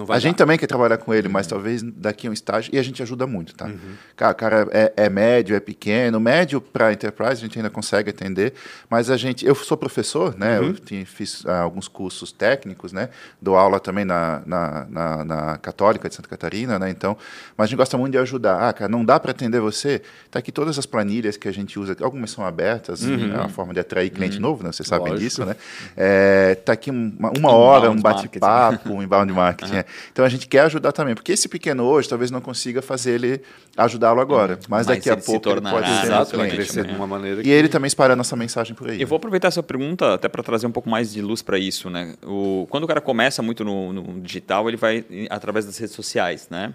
a gente dar. também quer trabalhar com ele, Uhum. mas talvez daqui a um estágio, e a gente ajuda muito, tá? Cara, o cara é, é médio, é pequeno. Médio para enterprise a gente ainda consegue atender, mas a gente... Eu sou professor, né? Uhum. Eu tinha- fiz ah, alguns cursos técnicos, né? Dou aula também na, na, na, na Católica de Santa Catarina, né? Então, mas a gente gosta muito de ajudar. Ah, cara, não dá para atender você? Tá aqui todas as planilhas que a gente usa, algumas são abertas, é uma forma de atrair cliente novo, né? Vocês sabem Lógico. disso, né? É, tá aqui uma, uma hora, um bate-papo, um inbound marketing. é. Então a gente quer ajudar também, porque esse pequeno hoje talvez não consiga fazer ele ajudá-lo agora, mas Mas daqui a pouco ele pode ser exatamente, crescer né? de uma maneira E ele também espalha a nossa mensagem por aí. Eu vou aproveitar essa pergunta até para trazer um pouco mais de luz para isso, né? O, quando o cara começa muito no, no digital, ele vai através das redes sociais, né?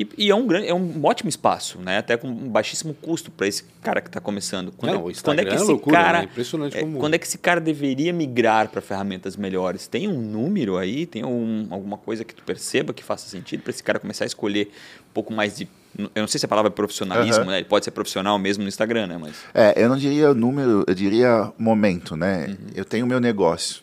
E, e é, um grande, é um ótimo espaço, né? Até com um baixíssimo custo para esse cara que está começando. Quando, Não, é, o quando é Instagram que é esse loucura, cara, né? Impressionante é, como- quando é que esse cara deveria migrar para ferramentas melhores? Tem um número aí? Tem um, alguma coisa que tu perceba que faça sentido para esse cara começar a escolher um pouco mais de eu não sei se a palavra é profissionalismo, Aham. né? Ele pode ser profissional mesmo no Instagram, né? Mas É, eu não diria número, eu diria momento, né? Uhum. Eu tenho meu negócio,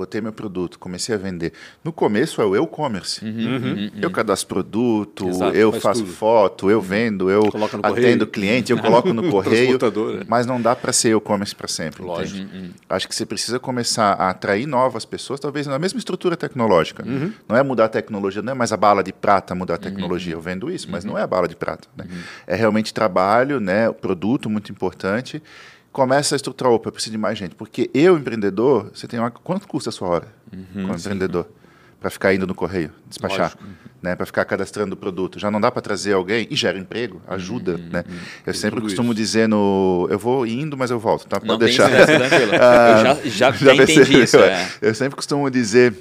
botei meu produto, comecei a vender. No começo é o e-commerce. Uhum. Eu cadastro produto, Exato, eu faço tudo. foto, eu vendo, eu atendo correio. cliente, eu coloco no correio. Mas não dá para ser e-commerce para sempre. Lógico. entende? Acho que você precisa começar a atrair novas pessoas, talvez na mesma estrutura tecnológica. Não é mudar a tecnologia, não é mais a bala de prata mudar a tecnologia. Eu vendo isso, mas não é a bala de prata. né? É realmente trabalho, né? produto muito importante. Começa a estruturar, opa, eu preciso de mais gente. Porque eu, empreendedor, você tem uma... Quanto custa a sua hora como empreendedor? para ficar indo no correio, despachar, né, para ficar cadastrando o produto. Já não dá para trazer alguém e gera emprego, ajuda, uhum, né? Uhum. Eu sempre costumo isso. dizer no, eu vou indo, mas eu volto, tá? Pode não deixar. Tem tranquilo. ah, eu já, já, já entendi isso. É. Eu sempre costumo dizer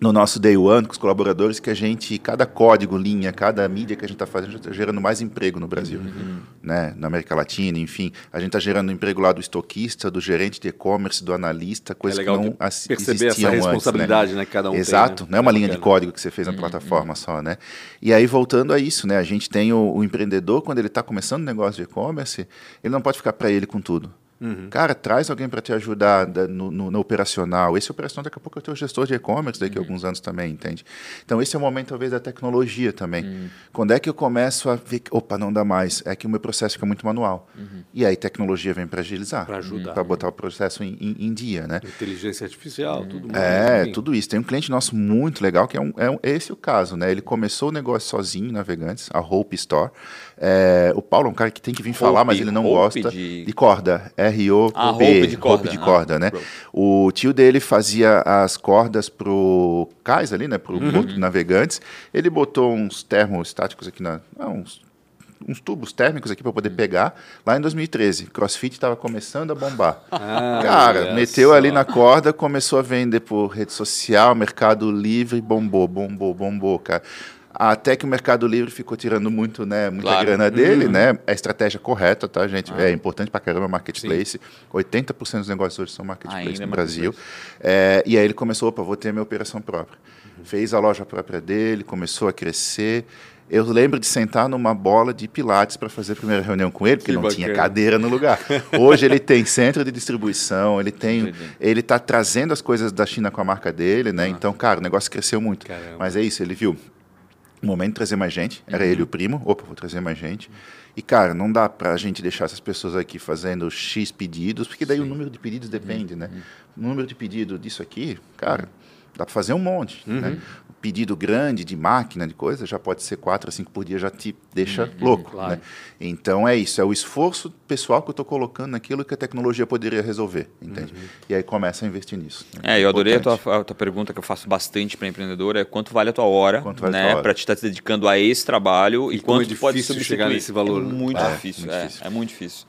no nosso Day One com os colaboradores que a gente, cada código, linha, cada mídia que a gente está fazendo, está gerando mais emprego no Brasil, uhum. né? na América Latina, enfim. A gente está gerando emprego lá do estoquista, do gerente de e-commerce, do analista, coisa é que não perceber essa responsabilidade antes, né? né? cada um Exato, tem, né? não é uma linha de código que você fez na uhum. plataforma só, né? E aí, voltando a isso, né? a gente tem o, o empreendedor, quando ele está começando um negócio de e-commerce, ele não pode ficar para ele com tudo. Uhum. Cara, traz alguém para te ajudar no, no, no, operacional. Esse operacional, daqui a pouco, é o teu gestor de e-commerce daqui a uhum. alguns anos também, entende? Então, esse é o momento, talvez, da tecnologia também. Uhum. Quando é que eu começo a ver que, opa, não dá mais? É que o meu processo fica muito manual. Uhum. E aí, tecnologia vem para agilizar. Para ajudar. Para botar o processo em, em, em, dia, né? Inteligência artificial, uhum. tudo mais. É, tudo isso. Tem um cliente nosso muito legal, que é, um, é um, esse o caso, né? Ele começou o negócio sozinho, Navegantes, a Hope Store. É, o Paulo é um cara que tem que vir Hope, falar, mas ele não Hope gosta. De... de corda. R-O-P. Ah, roupa de corda, de corda ah, né? O tio dele fazia as cordas pro cais ali, né? Pro uhum. navegantes. Ele botou uns termostáticos aqui na. Não, uns, uns tubos térmicos aqui para poder uhum. pegar. Lá em 2013, CrossFit estava começando a bombar. Ah, Cara, meteu só. ali na corda, começou a vender por rede social, Mercado Livre, bombou, bombou, bombou, cara. Até que o Mercado Livre ficou tirando muito, né, muita claro. grana dele, uhum. né? É a estratégia correta, tá, gente? Ah. É importante para caramba marketplace. Sim. 80% dos negócios hoje são marketplace Ainda no é Brasil. É, e aí ele começou, opa, vou ter minha operação própria. Uhum. Fez a loja própria dele, começou a crescer. Eu lembro de sentar numa bola de pilates para fazer a primeira reunião com ele, porque que não bacana. tinha cadeira no lugar. Hoje ele tem centro de distribuição, ele tem, ele está trazendo as coisas da China com a marca dele, né? Ah. Então, cara, o negócio cresceu muito. Caramba. Mas é isso, ele viu momento de trazer mais gente. Era uhum. ele o primo. Opa, vou trazer mais gente. E, cara, não dá para a gente deixar essas pessoas aqui fazendo X pedidos, porque daí Sim. o número de pedidos depende, uhum. né? O número de pedido disso aqui, cara, dá para fazer um monte. Né? Uhum. Né? Pedido grande de máquina, de coisa, já pode ser quatro a cinco por dia, já te deixa uhum, louco. Claro. Né? Então é isso, é o esforço pessoal que eu estou colocando naquilo que a tecnologia poderia resolver, entende? Uhum. E aí começa a investir nisso. Né? É, eu adorei a tua, a tua, pergunta que eu faço bastante para empreendedor, é quanto vale a tua hora, vale né, para te estar te dedicando a esse trabalho e, e quanto é pode substituir. chegar nesse valor. É muito, ah, difícil, muito é, difícil, é, muito difícil.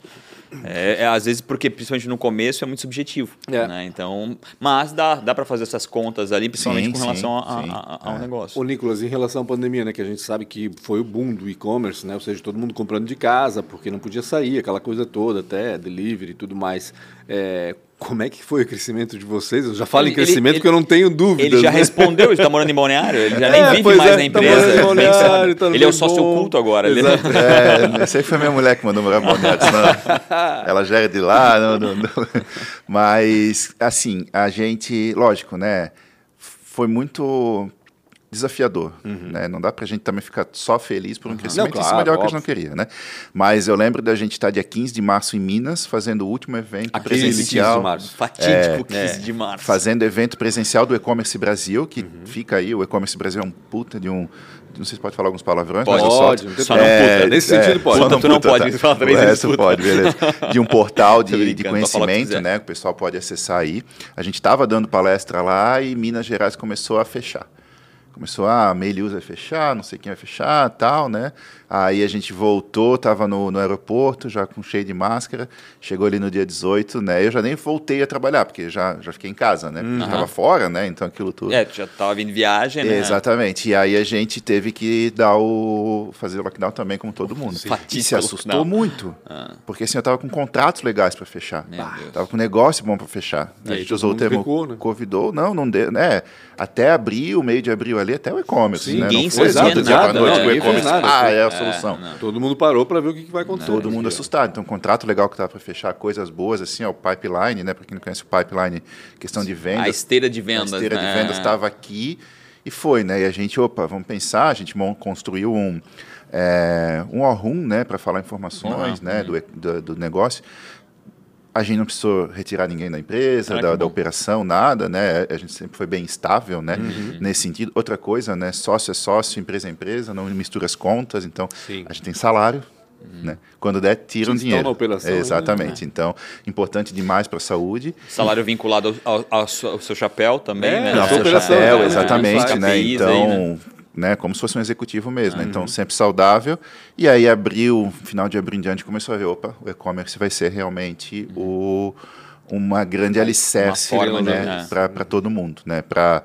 É, é, às vezes porque, principalmente no começo, é muito subjetivo. É. Né? Então, mas dá, dá para fazer essas contas ali, principalmente sim, com relação sim, a, sim. A, a, ao é. negócio. Ô, Nicolas, em relação à pandemia, né, que a gente sabe que foi o boom do e-commerce, né? ou seja, todo mundo comprando de casa, porque não podia sair, aquela coisa toda, até delivery e tudo mais. É, como é que foi o crescimento de vocês? Eu já falo ele, em crescimento ele, porque eu não tenho dúvida. Ele já né? respondeu, ele está morando em Balneário, ele já é, nem vive mais é, na empresa. Tá Balneário, tá ele é o sócio bom. oculto agora. Ele... É, essa aí foi minha mulher que mandou morar em Balneário, senão ela já é de lá. Não, não, não. Mas, assim, a gente, lógico, né? Foi muito desafiador, uhum. né? Não dá para a gente também ficar só feliz por um uhum. crescimento não, claro, em cima de algo que a gente não queria, né? Mas eu lembro da gente estar dia 15 de março em Minas, fazendo o último evento Aquele presencial. 15 de março. Fatídico é, 15 é, de março. Fazendo evento presencial do E-Commerce Brasil, que uhum. fica aí, o E-Commerce Brasil é um puta de um não sei se pode falar alguns palavrões, pode, mas pode, não tem só é, não Nesse é, sentido pode. Só não, tu não pode, tá. fala três vezes pode, beleza. De um portal de, de conhecimento, né, que o pessoal pode acessar aí. A gente estava dando palestra lá e Minas Gerais começou a fechar começou, ah, a Mail vai fechar, não sei quem vai fechar, tal, né? Aí a gente voltou, estava no, no aeroporto, já com cheio de máscara, chegou ali no dia 18, né? Eu já nem voltei a trabalhar, porque já, já fiquei em casa, né? Uhum. Estava fora, né? Então aquilo tudo. É, já estava vindo viagem, né? Exatamente. E aí a gente teve que dar o. fazer o lockdown também, como todo mundo. Sim. E se assustou muito. Ah. Porque assim, eu estava com contratos legais para fechar. Estava com negócio bom para fechar. E a gente usou o termo ficou, né? convidou, não, não deu, né? Até abril, meio de abril ali, até o e-commerce. Né? Ninguém não foi exato, dia para noite, o e-commerce. Ah, é a solução. É, Todo mundo parou para ver o que, que vai acontecer. Todo mundo assustado. Então, um contrato legal que estava para fechar coisas boas, assim, ó, o pipeline, né? Para quem não conhece o pipeline, questão de vendas. A esteira de vendas. A esteira né? de vendas estava aqui e foi, né? E a gente, opa, vamos pensar, a gente construiu um. É, um ORUM, né, para falar informações, uhum. né, do, do, do negócio a gente não precisou retirar ninguém da empresa, ah, da, da, operação, nada, né? A gente sempre foi bem estável, né? Uhum. Nesse sentido. Outra coisa, né? Sócio é sócio, empresa é empresa, não mistura as contas. Então, Sim. a gente tem salário, Uhum. Né? Quando der, tiram Vocês dinheiro. na operação, né? Exatamente. Então, importante demais para a saúde. Salário vinculado ao, ao- ao seu ao seu chapéu também, É, né? sua operação, chapéu, né? exatamente, né? Então, aí, né? como se fosse um executivo mesmo, né? Então, sempre saudável. E aí, abril, final de abril em diante, começou a ver, opa, o e-commerce vai ser realmente o uma grande alicerce né, é. para todo mundo, né? Para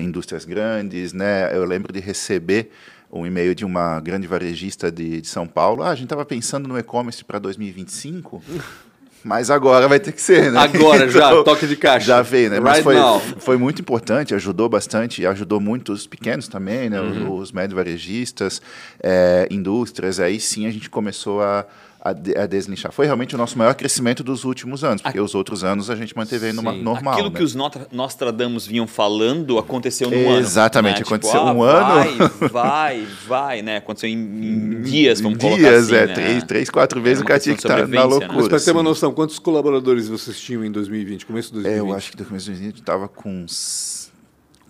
indústrias grandes, né? Eu lembro de receber um e-mail de uma grande varejista de, de São Paulo. Ah, a gente estava pensando no e-commerce para 2025, mas agora vai ter que ser, né? Agora já, toque de caixa. Já veio, né? Mas Right foi, now. foi muito importante, ajudou bastante, ajudou muito os pequenos também, né? Uhum. Os, os médio varejistas, é, indústrias. Aí sim a gente começou a, a, de- a deslinchar. Foi realmente o nosso maior crescimento dos últimos anos, porque os outros anos a gente manteve aí numa Sim. normal. Aquilo né? que os Nostradamus vinham falando aconteceu num ano. Exatamente, né? aconteceu ah, um ano. Vai, vai, vai, né? Aconteceu em, em dias, vamos colocar dias, assim, é, né? três, três, quatro vezes o cara tinha que de estar na né? loucura. Mas para ter uma assim. noção, quantos colaboradores vocês tinham em 2020, começo de É, 2020? eu acho que no começo a gente estava com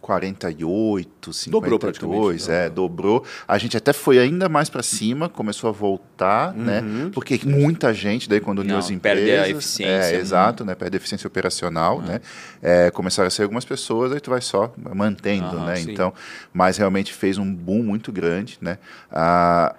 48, 52, Dobrou praticamente, é, dobrou. A gente até foi ainda mais para cima, começou a voltar, né? Porque muita gente daí quando uniu as empresas, perde a eficiência, é, né? exato, né? Perde a eficiência operacional, né? É, começaram a ser algumas pessoas, aí tu vai só mantendo, né? sim. Então, mas realmente fez um boom muito grande, né? Ah,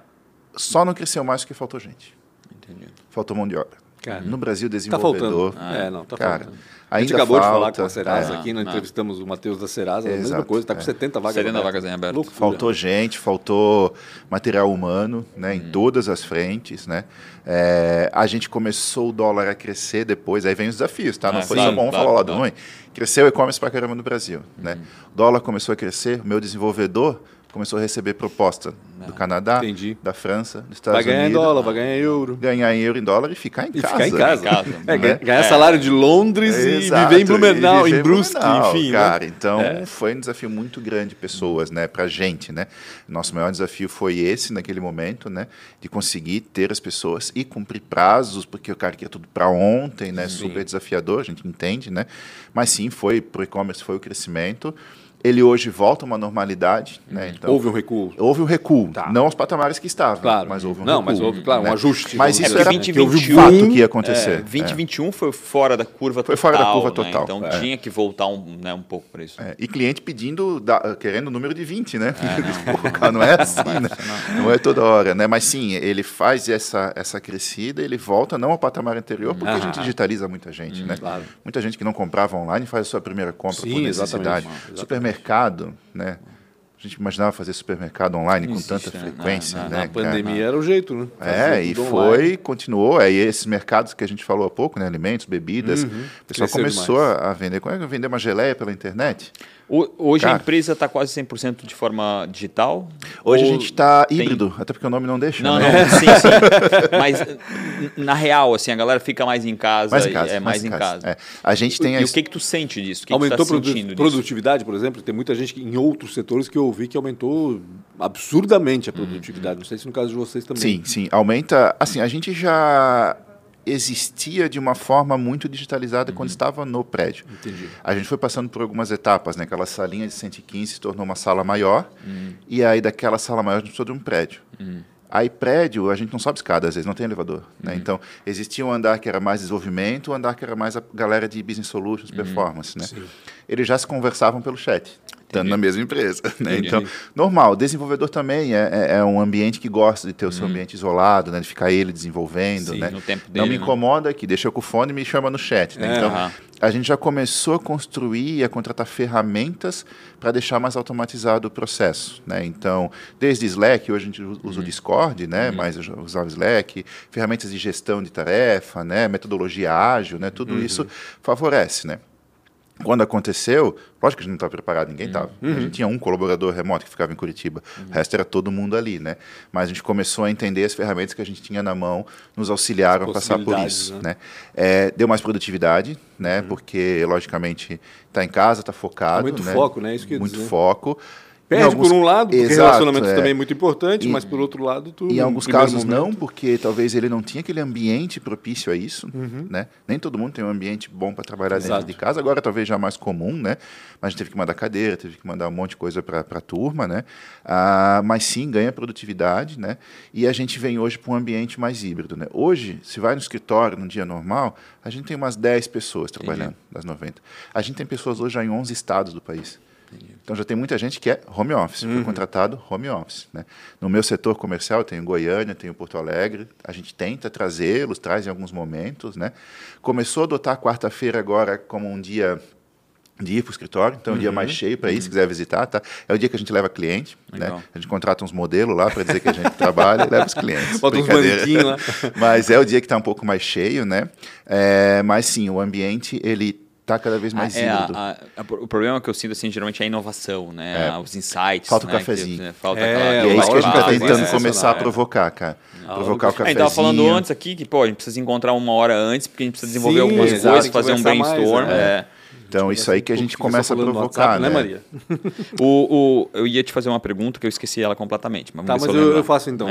só não cresceu mais porque faltou gente. Entendi. Faltou mão de obra. Cara, no Brasil, Tá desenvolvedor. faltando. É, não, tá cara, faltando. A gente ainda acabou de falar falta, com a Serasa é. aqui, nós Ah. entrevistamos o Matheus da Serasa, a mesma Exato, coisa, tá com é. 70 vagas 70 abertas. vagas em aberto. Loucura. Faltou gente, faltou material humano, né, Hum. em todas as frentes, né. É, a gente começou o dólar a crescer depois, aí vem os desafios, tá? Não Ah, foi claro, só bom claro, falar o lado claro. ruim. Cresceu o e-commerce pra caramba no Brasil, né. Uhum. O dólar começou a crescer, o meu desenvolvedor começou a receber proposta do Canadá, Entendi. da França, dos Estados Vai ganhar em Unidos. dólar, vai ganhar em euro. Ganhar em euro em dólar e ficar em E casa. ficar em casa. É, né? ganhar, É. salário de Londres Exato, e viver em Blumenau, viver em Brusque, Blumenau, enfim. né? Cara, então É. foi um desafio muito grande de pessoas, né, pra gente, né? Nosso maior desafio foi esse naquele momento, né, de conseguir ter as pessoas e cumprir prazos, porque o cara queria tudo para ontem, né? Super desafiador, a gente entende, né? Mas sim, foi pro e-commerce foi o crescimento. Ele hoje volta a uma normalidade, né? Então, Houve um recuo. houve um recuo, Tá. não aos patamares que estavam, Claro. mas houve um Não, recuo. mas houve, claro, um né? ajuste. Mas isso dizer era assim, que houve um um fato que ia acontecer. É, É. 2021 foi fora da curva Foi total. fora da curva né? total, Então é. tinha que voltar um, né, um pouco para isso. É, e cliente pedindo, da- querendo o número de 20, né? É, cara, não é assim, né? Não é toda hora, né? Mas sim, ele faz essa, essa crescida, ele volta não ao patamar anterior, porque a gente digitaliza muita gente, né? claro. Muita gente que não comprava online faz a sua primeira compra Sim, por necessidade. exatamente, exatamente. Supermercado, né? A gente imaginava fazer supermercado online com Existe, tanta né? frequência, Na- na- né? Na cara? pandemia era o jeito, né? É, Fazia e foi, online. continuou. Aí esses mercados que a gente falou há pouco, né? Alimentos, bebidas, o pessoal começou demais. a vender. Como é que vender uma geleia pela internet? Hoje a Cara. empresa está quase 100% de forma digital? Hoje a gente está tem- híbrido, até porque o nome não deixa. Não, né? não, sim, sim. Mas na real, assim, a galera fica mais em casa. Mais em e- casa. É mais, em casa. É. A gente tem E a o que que tu sente disso? O que aumentou que tu tá produ- sentindo disso? produtividade, por exemplo. Tem muita gente que, em outros setores que eu ouvi que aumentou absurdamente a produtividade. Não sei se no caso de vocês também. Sim, sim. Aumenta. Assim, a gente já existia de uma forma muito digitalizada quando estava no prédio. Entendi. A gente foi passando por algumas etapas, né? Aquela salinha de 115 se tornou uma sala maior, e aí daquela sala maior a gente precisou de um prédio. Aí prédio, a gente não sobe escada, às vezes não tem elevador. Né? Então, existia um andar que era mais desenvolvimento, um andar que era mais a galera de business solutions, performance. Né? Eles já se conversavam pelo chat, estando na mesma empresa. Né? Então, normal. Desenvolvedor também é, é- é um ambiente que gosta de ter o seu ambiente isolado, né? de ficar ele desenvolvendo. Sim, né? no tempo não dele, me né? incomoda aqui, deixa eu com o fone e me chama no chat. Né? É, então, aham. a gente já começou a construir e a contratar ferramentas para deixar mais automatizado o processo. Né? Então, desde Slack, hoje a gente usa Uhum. o Discord, né? mas eu usava o Slack, ferramentas de gestão de tarefa, né? metodologia ágil, né? tudo Uhum. isso favorece. Né? Quando aconteceu, lógico que a gente não estava preparado, ninguém estava. A gente tinha um colaborador remoto que ficava em Curitiba, o resto era todo mundo ali, né? Mas a gente começou a entender as ferramentas que a gente tinha na mão, nos auxiliaram a passar por isso, né? né? É, deu mais produtividade, né? Porque, logicamente, está em casa, está focado. Muito né? foco, né? Isso que Muito dizer. foco. Perde alguns- por um lado, porque Exato, relacionamento é. também é muito importante, E- mas por outro lado, tu. Em alguns casos momento- não, porque talvez ele não tinha aquele ambiente propício a isso, Uhum. né? Nem todo mundo tem um ambiente bom para trabalhar Exato. dentro de casa. Agora talvez já mais comum, né? Mas a gente teve que mandar cadeira, teve que mandar um monte de coisa para a turma, né? Ah, mas sim, ganha produtividade, né? E a gente vem hoje para um ambiente mais híbrido, né? Hoje, se vai no escritório, num dia normal, a gente tem umas 10 pessoas trabalhando, das 90. A gente tem pessoas hoje já em 11 estados do país. Então já tem muita gente que é home office, foi contratado home office. Né? No meu setor comercial, eu tenho Goiânia, tenho Porto Alegre, a gente tenta trazê-los, traz em alguns momentos. Né? Começou a adotar quarta-feira agora como um dia de ir para o escritório, então é um dia mais cheio para ir, se quiser visitar. Tá? É o dia que a gente leva cliente, Legal. né? a gente contrata uns modelos lá para dizer que a gente trabalha e leva os clientes. Bota uns lá. Mas é o dia que está um pouco mais cheio, né? É, mas sim, o ambiente ele está cada vez mais Ah, é, a- híbrido. a- a- o problema que eu sinto assim, geralmente é a inovação, né? É. Os insights. Falta o né? cafezinho. Que, né, Falta É, aquela, E é isso que a gente está Ah, tentando começar a é. provocar, cara. provocar o A gente cafezinho. tava falando antes aqui que, pô, a gente precisa encontrar uma hora antes, porque a gente precisa desenvolver Sim, algumas exato, coisas, fazer um conversar mais, brainstorm. né? é. Então, isso aí que a gente Fica começa a provocar, WhatsApp, né? Maria? O, o- eu ia te fazer uma pergunta que eu esqueci ela completamente. Mas Tá, vamos mas eu, eu faço então.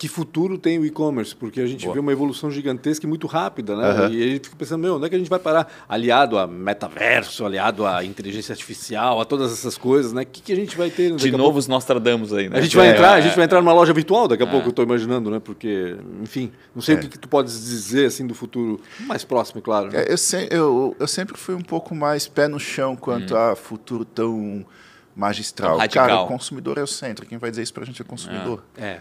É. Que futuro tem o e-commerce? Porque a gente Boa. vê uma evolução gigantesca e muito rápida, né? Aham. E a gente fica pensando, meu, onde é que a gente vai parar? Aliado a metaverso, aliado à inteligência artificial, a todas essas coisas, né? O que, que a gente vai ter? De daqui a novo os Nostradamus aí, né? A gente vai É, entrar, a é, gente vai entrar numa loja virtual daqui a É. pouco, eu estou imaginando, né? Porque, enfim, não sei É. o que, que tu podes dizer assim do futuro mais próximo, claro. né? É, Eu, se- eu- eu sempre fui um pouco mais pé no chão quanto a futuro tão magistral. Radical. Cara, o consumidor é o centro. Quem vai dizer isso pra gente é o consumidor. É.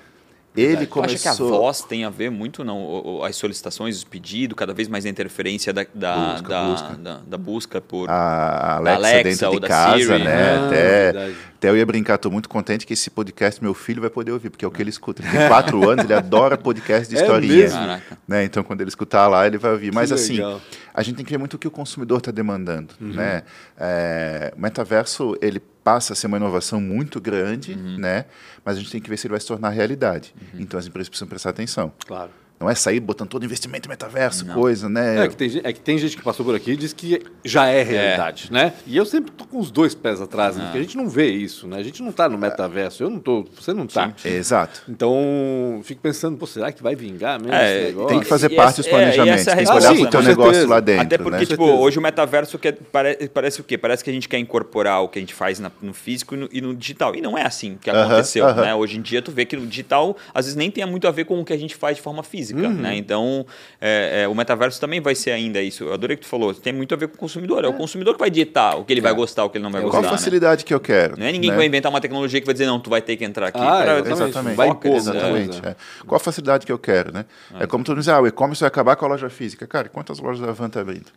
Ele Tu acha que a começou... voz tem a ver muito, não? As solicitações, os pedidos, cada vez mais a interferência da, da, Busca, da, busca. da- da busca por. a Alexa, Alexa dentro ou de da casa, Siri. né? Ah, até, verdade. até eu ia brincar, tô muito contente que esse podcast meu filho vai poder ouvir, porque é o que ele escuta. Ele tem quatro anos, ele adora podcast de É historinha. Né? Então, quando ele escutar lá, ele vai ouvir. Mas assim, legal. A gente tem que ver muito o que o consumidor está demandando. Uhum. Né? É, o metaverso, ele passa a ser uma inovação muito grande, Uhum. né? mas a gente tem que ver se ele vai se tornar realidade. Então, as empresas precisam prestar atenção. Claro. Não é sair botando todo investimento em metaverso, coisa, né? É que, tem, é que tem gente que passou por aqui e diz que já é realidade, né? E eu sempre tô com os dois pés atrás, né? porque a gente não vê isso, né? A gente não tá no metaverso, eu não tô, você não tá. Exato. Então, fico pensando, pô, será que vai vingar mesmo É, esse negócio? Tem que fazer E parte essa- dos é, planejamentos. é a tem que olhar resposta, para o teu negócio certeza. lá dentro. Até porque, né? tipo, hoje o metaverso quer, pare- parece o quê? Parece que a gente quer incorporar o que a gente faz na- no físico e no, e no digital. E não é assim que aconteceu, aham. né? Hoje em dia, tu vê que no digital, às vezes, nem tem muito a ver com o que a gente faz de forma física, Uhum. né? Então, é, é, o metaverso também vai ser ainda isso. Eu adorei que tu falou. Tem muito a ver com o consumidor. É, o consumidor que vai ditar o que ele vai gostar, o que ele não vai Qual gostar, a né? facilidade que eu quero? Não é ninguém né? que vai inventar uma tecnologia que vai dizer, não, tu vai ter que entrar aqui. Ah, pra- exatamente. Exatamente. Vai impor, Exatamente. né? é. Qual a facilidade que eu quero, né? É, como tu diz, ah, o e-commerce vai acabar com a loja física. Cara, quantas lojas a Van está abrindo?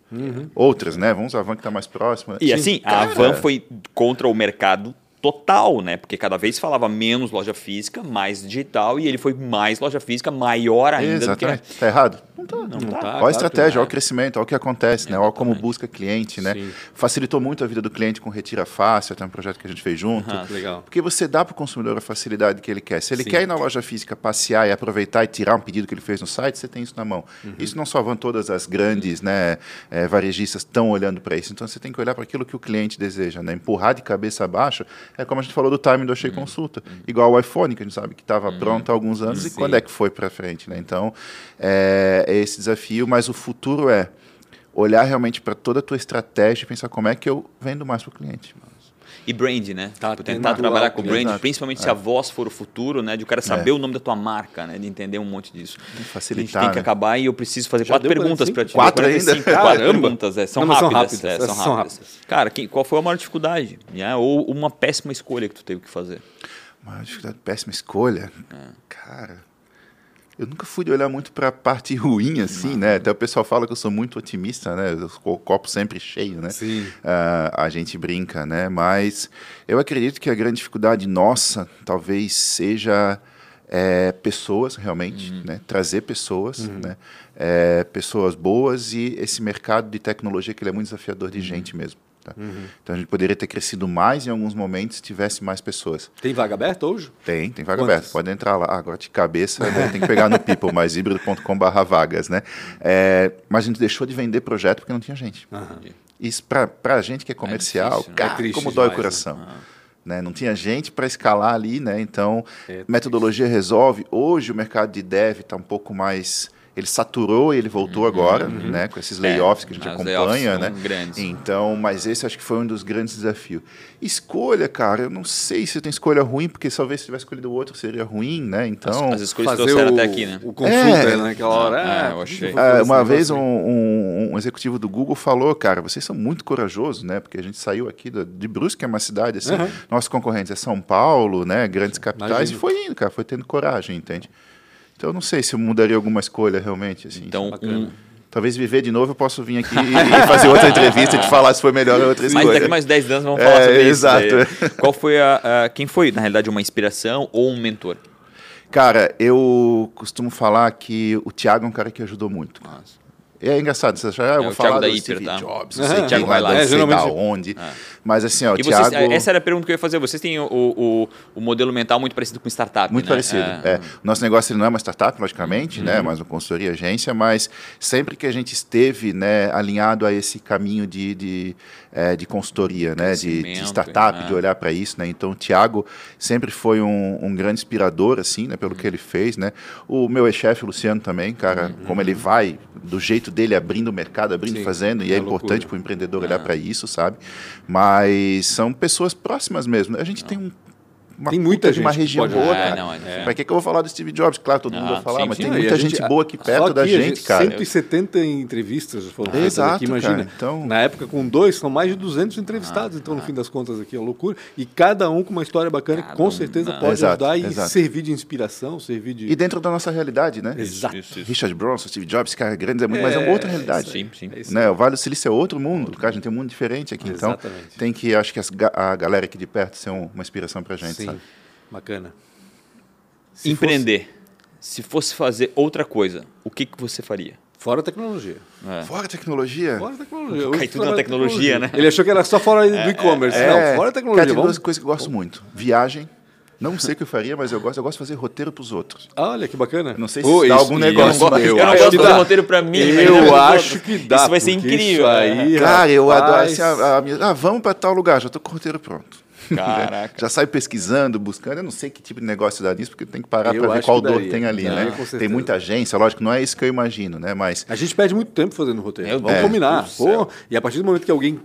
Outras, né? Vamos a Van que está mais próxima. E Sim, assim, a cara, Van foi contra o mercado total, né? Porque cada vez falava menos loja física, mais digital, e ele foi mais loja física, maior ainda do que... Exatamente. Tá errado? Não tá. Não Não tá. tá. Olha a estratégia, olha o crescimento, olha o que acontece, né? Olha como busca cliente, né? Sim. Facilitou muito a vida do cliente com Retira Fácil, até um projeto que a gente fez junto. Aham. Legal. Porque você dá para o consumidor a facilidade que ele quer. Se ele Sim. quer ir na loja física, passear e aproveitar e tirar um pedido que ele fez no site, você tem isso na mão. Uhum. Isso não só vão todas as grandes né, eh, varejistas estão olhando para isso. Então você tem que olhar para aquilo que o cliente deseja. Né? Empurrar de cabeça abaixo é como a gente falou do timing do Achei Uhum. Consulta. Igual o iPhone, que a gente sabe que estava pronto há alguns anos e Sim. quando é que foi para frente. Né? Então é, é esse desafio, mas o futuro é olhar realmente para toda a tua estratégia e pensar como é que eu vendo mais para o cliente. E brand, né? Tá, Tipo, tentar que trabalhar com o brand, cliente. principalmente se a voz for o futuro, né? De o cara saber o nome da tua marca, né? De entender um monte disso. a gente facilitar, tem que né? acabar e eu preciso fazer Já quatro perguntas 45? para ti. Quatro ainda? 45, Quatro Caramba! perguntas, é. São Não, mas são rápidas. rápidas, é, são são rápidas. rápidas. Cara, quem- qual foi a maior dificuldade? né? Ou uma péssima escolha que tu teve que fazer? Uma dificuldade, péssima escolha. Cara, eu nunca fui olhar muito para a parte ruim, assim, né? Até o pessoal fala que eu sou muito otimista, né? O copo sempre cheio, né? Sim. Ah, a gente brinca, né? Mas eu acredito que a grande dificuldade nossa talvez seja é, pessoas, realmente, né? Trazer pessoas, né? É, pessoas boas e esse mercado de tecnologia que ele é muito desafiador de gente mesmo. Tá? Então a gente poderia ter crescido mais em alguns momentos se tivesse mais pessoas. Tem vaga aberta hoje? Tem, tem vaga Quantas? aberta. Pode entrar lá. Ah, Agora de cabeça, né, tem que pegar no people, mas híbrido.com.br vagas, né? É, mas a gente deixou de vender projeto porque não tinha gente. Isso para a gente que é comercial, difícil, né? cara, É triste como dói o demais, coração. Né? Não tinha gente para escalar ali, né? então é, metodologia resolve. Hoje o mercado de dev está um pouco mais ele saturou e ele voltou uhum, agora, uhum. né, com esses layoffs é, que a gente acompanha, né? Grandes. Então, mas esse acho que foi um dos grandes desafios. Escolha, cara, eu não sei se tem escolha ruim, porque talvez se tivesse escolhido o outro seria ruim, né? Então, as, as escolhas trouxeram o, até aqui, né? O consulta é, naquela hora, é, é eu achei. É, uma vez um, um, um, executivo do Google falou, cara, vocês são muito corajosos, né? Porque a gente saiu aqui de Brusque, que é uma cidade assim, uhum. nossos concorrentes é São Paulo, né? Grandes capitais, Imagina. e foi indo, cara, foi tendo coragem, entende? Então eu não sei se eu mudaria alguma escolha realmente. Assim, então, um... Talvez viver de novo eu posso vir aqui e fazer outra entrevista e te falar se foi melhor ou outra escolha. Mas daqui mais 10 anos vamos falar é, sobre exato. isso. Exato. Qual foi a, a, Quem foi, na realidade, uma inspiração ou um mentor? Cara, eu costumo falar que o Thiago é um cara que ajudou muito. Nossa. É engraçado, você achar, ah, eu vou falar da do Hiper, Steve tá? Jobs, não sei quem vai lá, não sei da onde. Ah. Mas assim, ó, o Thiago... Vocês, essa era a pergunta que eu ia fazer. Vocês têm o, o, o modelo mental muito parecido com startup, Muito né? parecido, é. é. Nosso negócio não é uma startup, logicamente, né? uhum. né? Mas uma consultoria agência, mas sempre que a gente esteve né, alinhado a esse caminho de, de, é, de consultoria, né? De, de startup, é. de olhar para isso, né? Então, o Thiago sempre foi um, um grande inspirador, assim, né? Pelo uhum. que ele fez, né? O meu ex-chefe, Luciano, também, cara, uhum. como ele vai, do jeito dele, abrindo o mercado, abrindo, Sim, fazendo, e é, é importante para o empreendedor olhar para isso, sabe? Mas são pessoas próximas mesmo. A gente não. tem um uma tem muita gente de uma região pode... boa, cara. Não, é. Pra que, que eu vou falar do Steve Jobs? Claro, todo mundo ah, vai falar, sim, mas sim. tem muita gente, gente, boa aqui perto aqui, da gente, gente, cara. 170 entrevistas foram feitas Exato, aqui, imagina. Cara, então... Na época, com dois, são mais de 200 entrevistados, ah, então, no ah. fim das contas, aqui, é uma loucura. E cada um com uma história bacana que com certeza pode exato, ajudar exato. e servir de inspiração, servir de... E dentro da nossa realidade, né? Exato. Isso, isso. Richard Bronson, Steve Jobs, cara, grandes é muito, mas é uma outra realidade. Sim, sim. Né? O Vale do Silício é outro mundo, cara, a gente tem um mundo diferente aqui, então tem que, acho que a galera aqui de perto ser uma inspiração pra gente, Bacana. Se Empreender. Fosse... Se fosse fazer outra coisa, o que, que você faria? Fora a tecnologia. É. Fora a tecnologia? Fora a tecnologia. Cai tudo na tecnologia, tecnologia, né? Ele achou que era só fora do é, e-commerce. É, não, fora a tecnologia. Cara, tem duas coisas que eu gosto muito. Viagem. Não sei o que eu faria, mas eu gosto, eu gosto de fazer roteiro para os outros. Olha, que bacana. Não sei se oh, dá algum negócio. Eu eu, eu não gosto de fazer roteiro para mim. Eu acho que dá. Isso vai ser incrível. Aí, Cara, eu adoro. Assim, a, a, ah, vamos para tal lugar, já estou com o roteiro pronto. Caraca. Já sai pesquisando, buscando. Eu não sei que tipo de negócio dá nisso, porque tem que parar para ver qual dor tem ali, não, né? Tem muita agência, lógico, não é isso que eu imagino, né? Mas. A gente perde muito tempo fazendo roteiro. Vamos é, combinar. Pô, e a partir do momento que alguém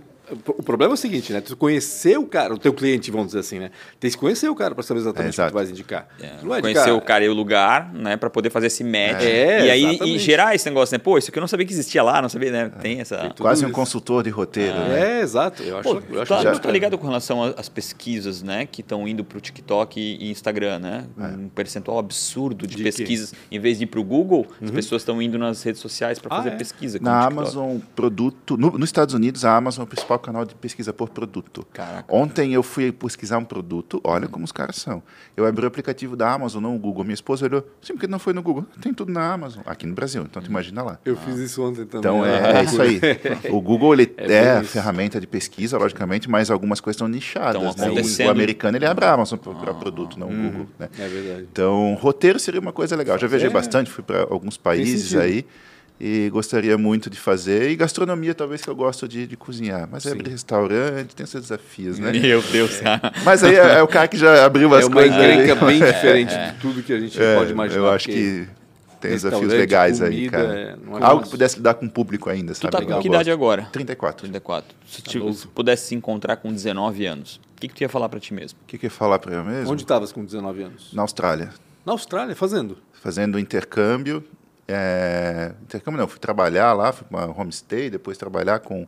o problema é o seguinte, né? Tu conhecer o cara, o teu cliente, vamos dizer assim, né? Tem que conhecer o cara para saber exatamente é, o que tu vais indicar. É. conhecer o cara e o lugar, né? Para poder fazer esse match. É, e aí e gerar esse negócio, né? Pô, isso aqui eu não sabia que existia lá, não sabia, né? Tem essa. Tem Quase um consultor de roteiro, ah. né? É, exato. Eu acho, Pô, eu acho tá, já... tá ligado com relação às pesquisas, né? Que estão indo para o TikTok e Instagram, né? É. Um percentual absurdo de, de pesquisas. Que? Em vez de ir para o Google, uhum. as pessoas estão indo nas redes sociais para ah, fazer é? pesquisa. Na Amazon, produto. No, nos Estados Unidos, a Amazon é o principal canal de pesquisa por produto. Caraca. Ontem eu fui pesquisar um produto, olha hum. como os caras são. Eu abri o aplicativo da Amazon, não o Google. Minha esposa olhou, sim, porque não foi no Google. Tem tudo na Amazon, aqui no Brasil, então tu imagina lá. Eu ah. fiz isso ontem também. Então é, é isso aí. O Google ele é, é a ferramenta de pesquisa, logicamente, mas algumas coisas estão nichadas. Né? O, americano ele abre a Amazon para ah. produto, não o hum. Google. Né? É verdade. Então, roteiro seria uma coisa legal. Já viajei é. bastante, fui para alguns países aí e gostaria muito de fazer. E gastronomia, talvez que eu gosto de, de cozinhar. Mas é abrir restaurante, tem seus desafios, né? Meu Deus. É. Mas aí é, é, o cara que já abriu as é coisas. É uma encrenca bem diferente de tudo que a gente é, pode imaginar. Eu acho que tem desafios legais comida, aí, cara. É, Algo que pudesse lidar com o público ainda, sabe? Tu tá com que idade agora? 34. 34. Se tá tu pudesse se encontrar com 19 anos, o que, que tu ia falar para ti mesmo? O que, que eu ia falar para eu mesmo? Onde estavas com 19 anos? Na Austrália. Na Austrália, fazendo? Fazendo intercâmbio é, intercâmbio não, fui trabalhar lá, fui para uma homestay, depois trabalhar com,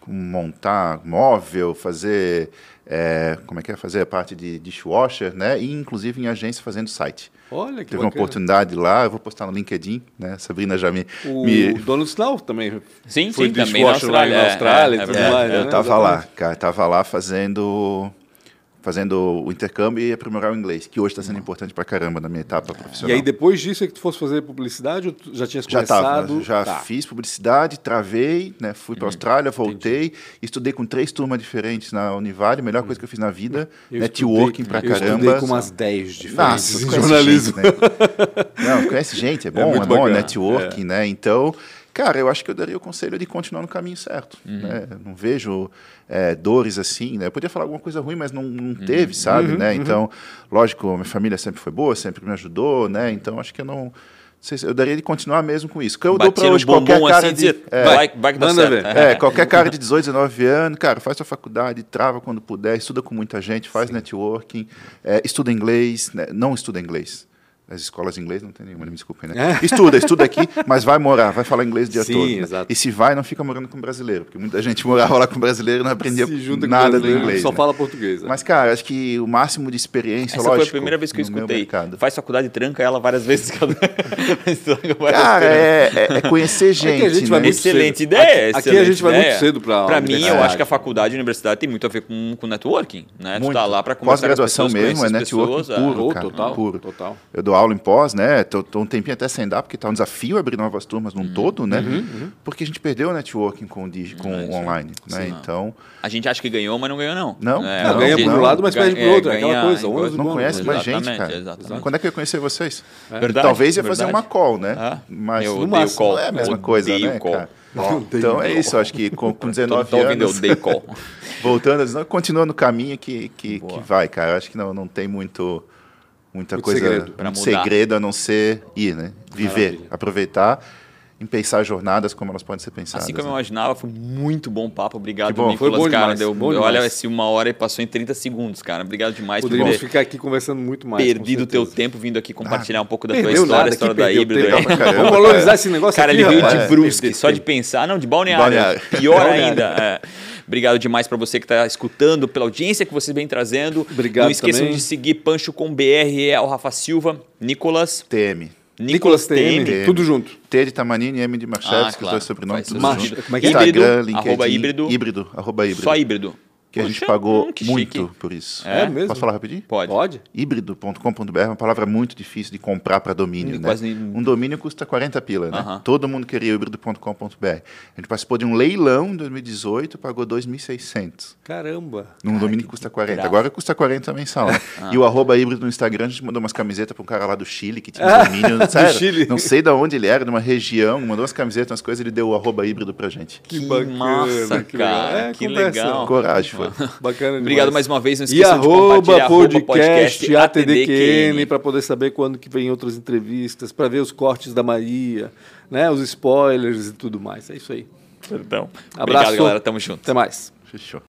com montar móvel, fazer é, como é que é fazer a parte de dishwasher, né? E inclusive em agência fazendo site. Olha que Teve bacana. uma oportunidade lá, eu vou postar no LinkedIn, né? Sabrina já me. O me... Donald Snow também. Sim, foi sim, também na Austrália. Lá na Austrália é, é, é, mais, eu estava né? lá, cara, estava lá fazendo fazendo o intercâmbio e aprimorar o inglês, que hoje está sendo importante para caramba na minha etapa profissional. E aí depois disso é que tu fosse fazer publicidade ou tu já tinhas já começado? Tava, já tá. fiz publicidade, travei, né, fui para a uhum. Austrália, voltei, Entendi. estudei com três turmas diferentes na Univale, melhor coisa que eu fiz na vida, eu networking para caramba. Eu estudei com umas 10 diferentes Nossa, jornalismo. Gente, né? Não, conhece gente, é bom, é, é bom, networking, é. né? Então, Cara, eu acho que eu daria o conselho de continuar no caminho certo. Uhum. Né? Não vejo é, dores assim, né? Eu podia falar alguma coisa ruim, mas não, não teve, sabe? Uhum, né? uhum. Então, lógico, minha família sempre foi boa, sempre me ajudou, né? Então, acho que eu não... Eu daria de continuar mesmo com isso. Que eu dou pra no hoje qualquer bumbum cara assim de... dizia, é, vai, vai que dá certo. ver. é, qualquer cara de 18, 19 anos, cara, faz sua faculdade, trava quando puder, estuda com muita gente, faz networking, é, estuda inglês, né, não estuda inglês. As escolas de inglês não tem nenhuma, me desculpem, né? Estuda, estuda aqui, mas vai morar, vai falar inglês o dia Sim, todo. né? exato. E se vai, não fica morando com brasileiro, porque muita gente morava lá com brasileiro e não aprendia nada do inglês. Só né? fala português. né? Mas, cara, acho que o máximo de experiência, Essa lógico. foi a primeira vez que eu escutei. Faz faculdade e tranca ela várias vezes. Cara, vezes. é, é- é conhecer gente. a gente vai né? muito Excelente cedo. ideia. Aqui- aqui a excelente gente vai muito cedo pra Pra mim, eu acho que a faculdade e a universidade tem muito a ver com, com networking, né? Tu Muito. tá lá pra conversar com as Pós-graduação mesmo, é networking pessoas, puro, total, puro. total. Eu dou aula em pós, né? Tô, tô um tempinho até sem dar, porque tá um desafio abrir novas turmas num todo, né? Porque a gente perdeu o networking com, o digi- com É, isso o online, né? Sim. Então, A gente acha que ganhou, mas não ganhou, não. Não, É, não, a ganha por um lado, mas perde por ganha- outro, é aquela coisa, não bom, conhece mais gente, cara. exatamente. Quando é que eu ia conhecer vocês? Verdade, Talvez ia fazer verdade. uma call, né? Ah, Mas eu no máximo call. não é a mesma Eu coisa, né, call. cara? Odeio Então é isso, acho que com, com Todo 19 tá ouvindo, eu anos, voltando, continua no caminho que, que, que vai, cara. Acho que não, não tem muito, muita Muito coisa, segredo. Muito segredo a não ser ir, né? Viver, Maravilha. aproveitar, em pensar jornadas como elas podem ser pensadas. Assim como eu né? imaginava, foi muito bom papo. Obrigado, Que bom. Nicolas, Foi bom cara. demais, Deu, bom olha, demais. esse uma hora e passou em 30 segundos, cara. Obrigado demais por Poderíamos ter ficar aqui conversando muito mais. perdido o teu tempo vindo aqui compartilhar um pouco da tua história, nada, a história da caramba, Vamos valorizar esse negócio Cara, aqui, ele veio rapaz. de Brusque, só de pensar. Não, de Balneário. Balneário. Pior Balneário. ainda. é. Obrigado demais para você que está escutando, pela audiência que vocês vêm trazendo. Obrigado Não esqueçam também. de seguir Pancho com BR, é o Rafa Silva, Nicolas, TM. Nicolas TM, TM. tudo junto. T de Tamanini e M de Marchevski, Ah, os claro. dois sobrenomes, tudo Macho. junto. Como é que é? Híbrido, Instagram, LinkedIn, arroba híbrido. híbrido, arroba híbrido. só híbrido. Que a gente Poxa, pagou hum, que muito chique. por isso. É? É mesmo? Posso falar rapidinho? Pode. Pode? híbrido.com.br é uma palavra muito difícil de comprar para domínio, Hum, né? quase nem- Um domínio custa 40 pila, né? Aham. Todo mundo queria o híbrido.com.br. A gente participou de um leilão em 2018, pagou 2.600. Caramba. Num domínio que custa 40. bravo. Agora custa 40 mensal, né? Ah. E o arroba híbrido no Instagram, a gente mandou umas camisetas para um cara lá do Chile, que tinha um domínio. Sério, Chile. Não sei de onde ele era, de uma região, mandou umas camisetas, umas coisas, ele deu o arroba híbrido pra gente. Que, bacana, massa, que legal. cara. É, que conversa. legal. Coragem, foi. Bacana Obrigado mais uma vez. Não E esqueçam de arroba podcast ATDQN ATDQN. para poder saber quando que vem outras entrevistas, para ver os cortes da Maria, né, os spoilers e tudo mais. É isso aí. Perdão. Abraço. Obrigado, galera. Tamo junto. Até mais. Fechou.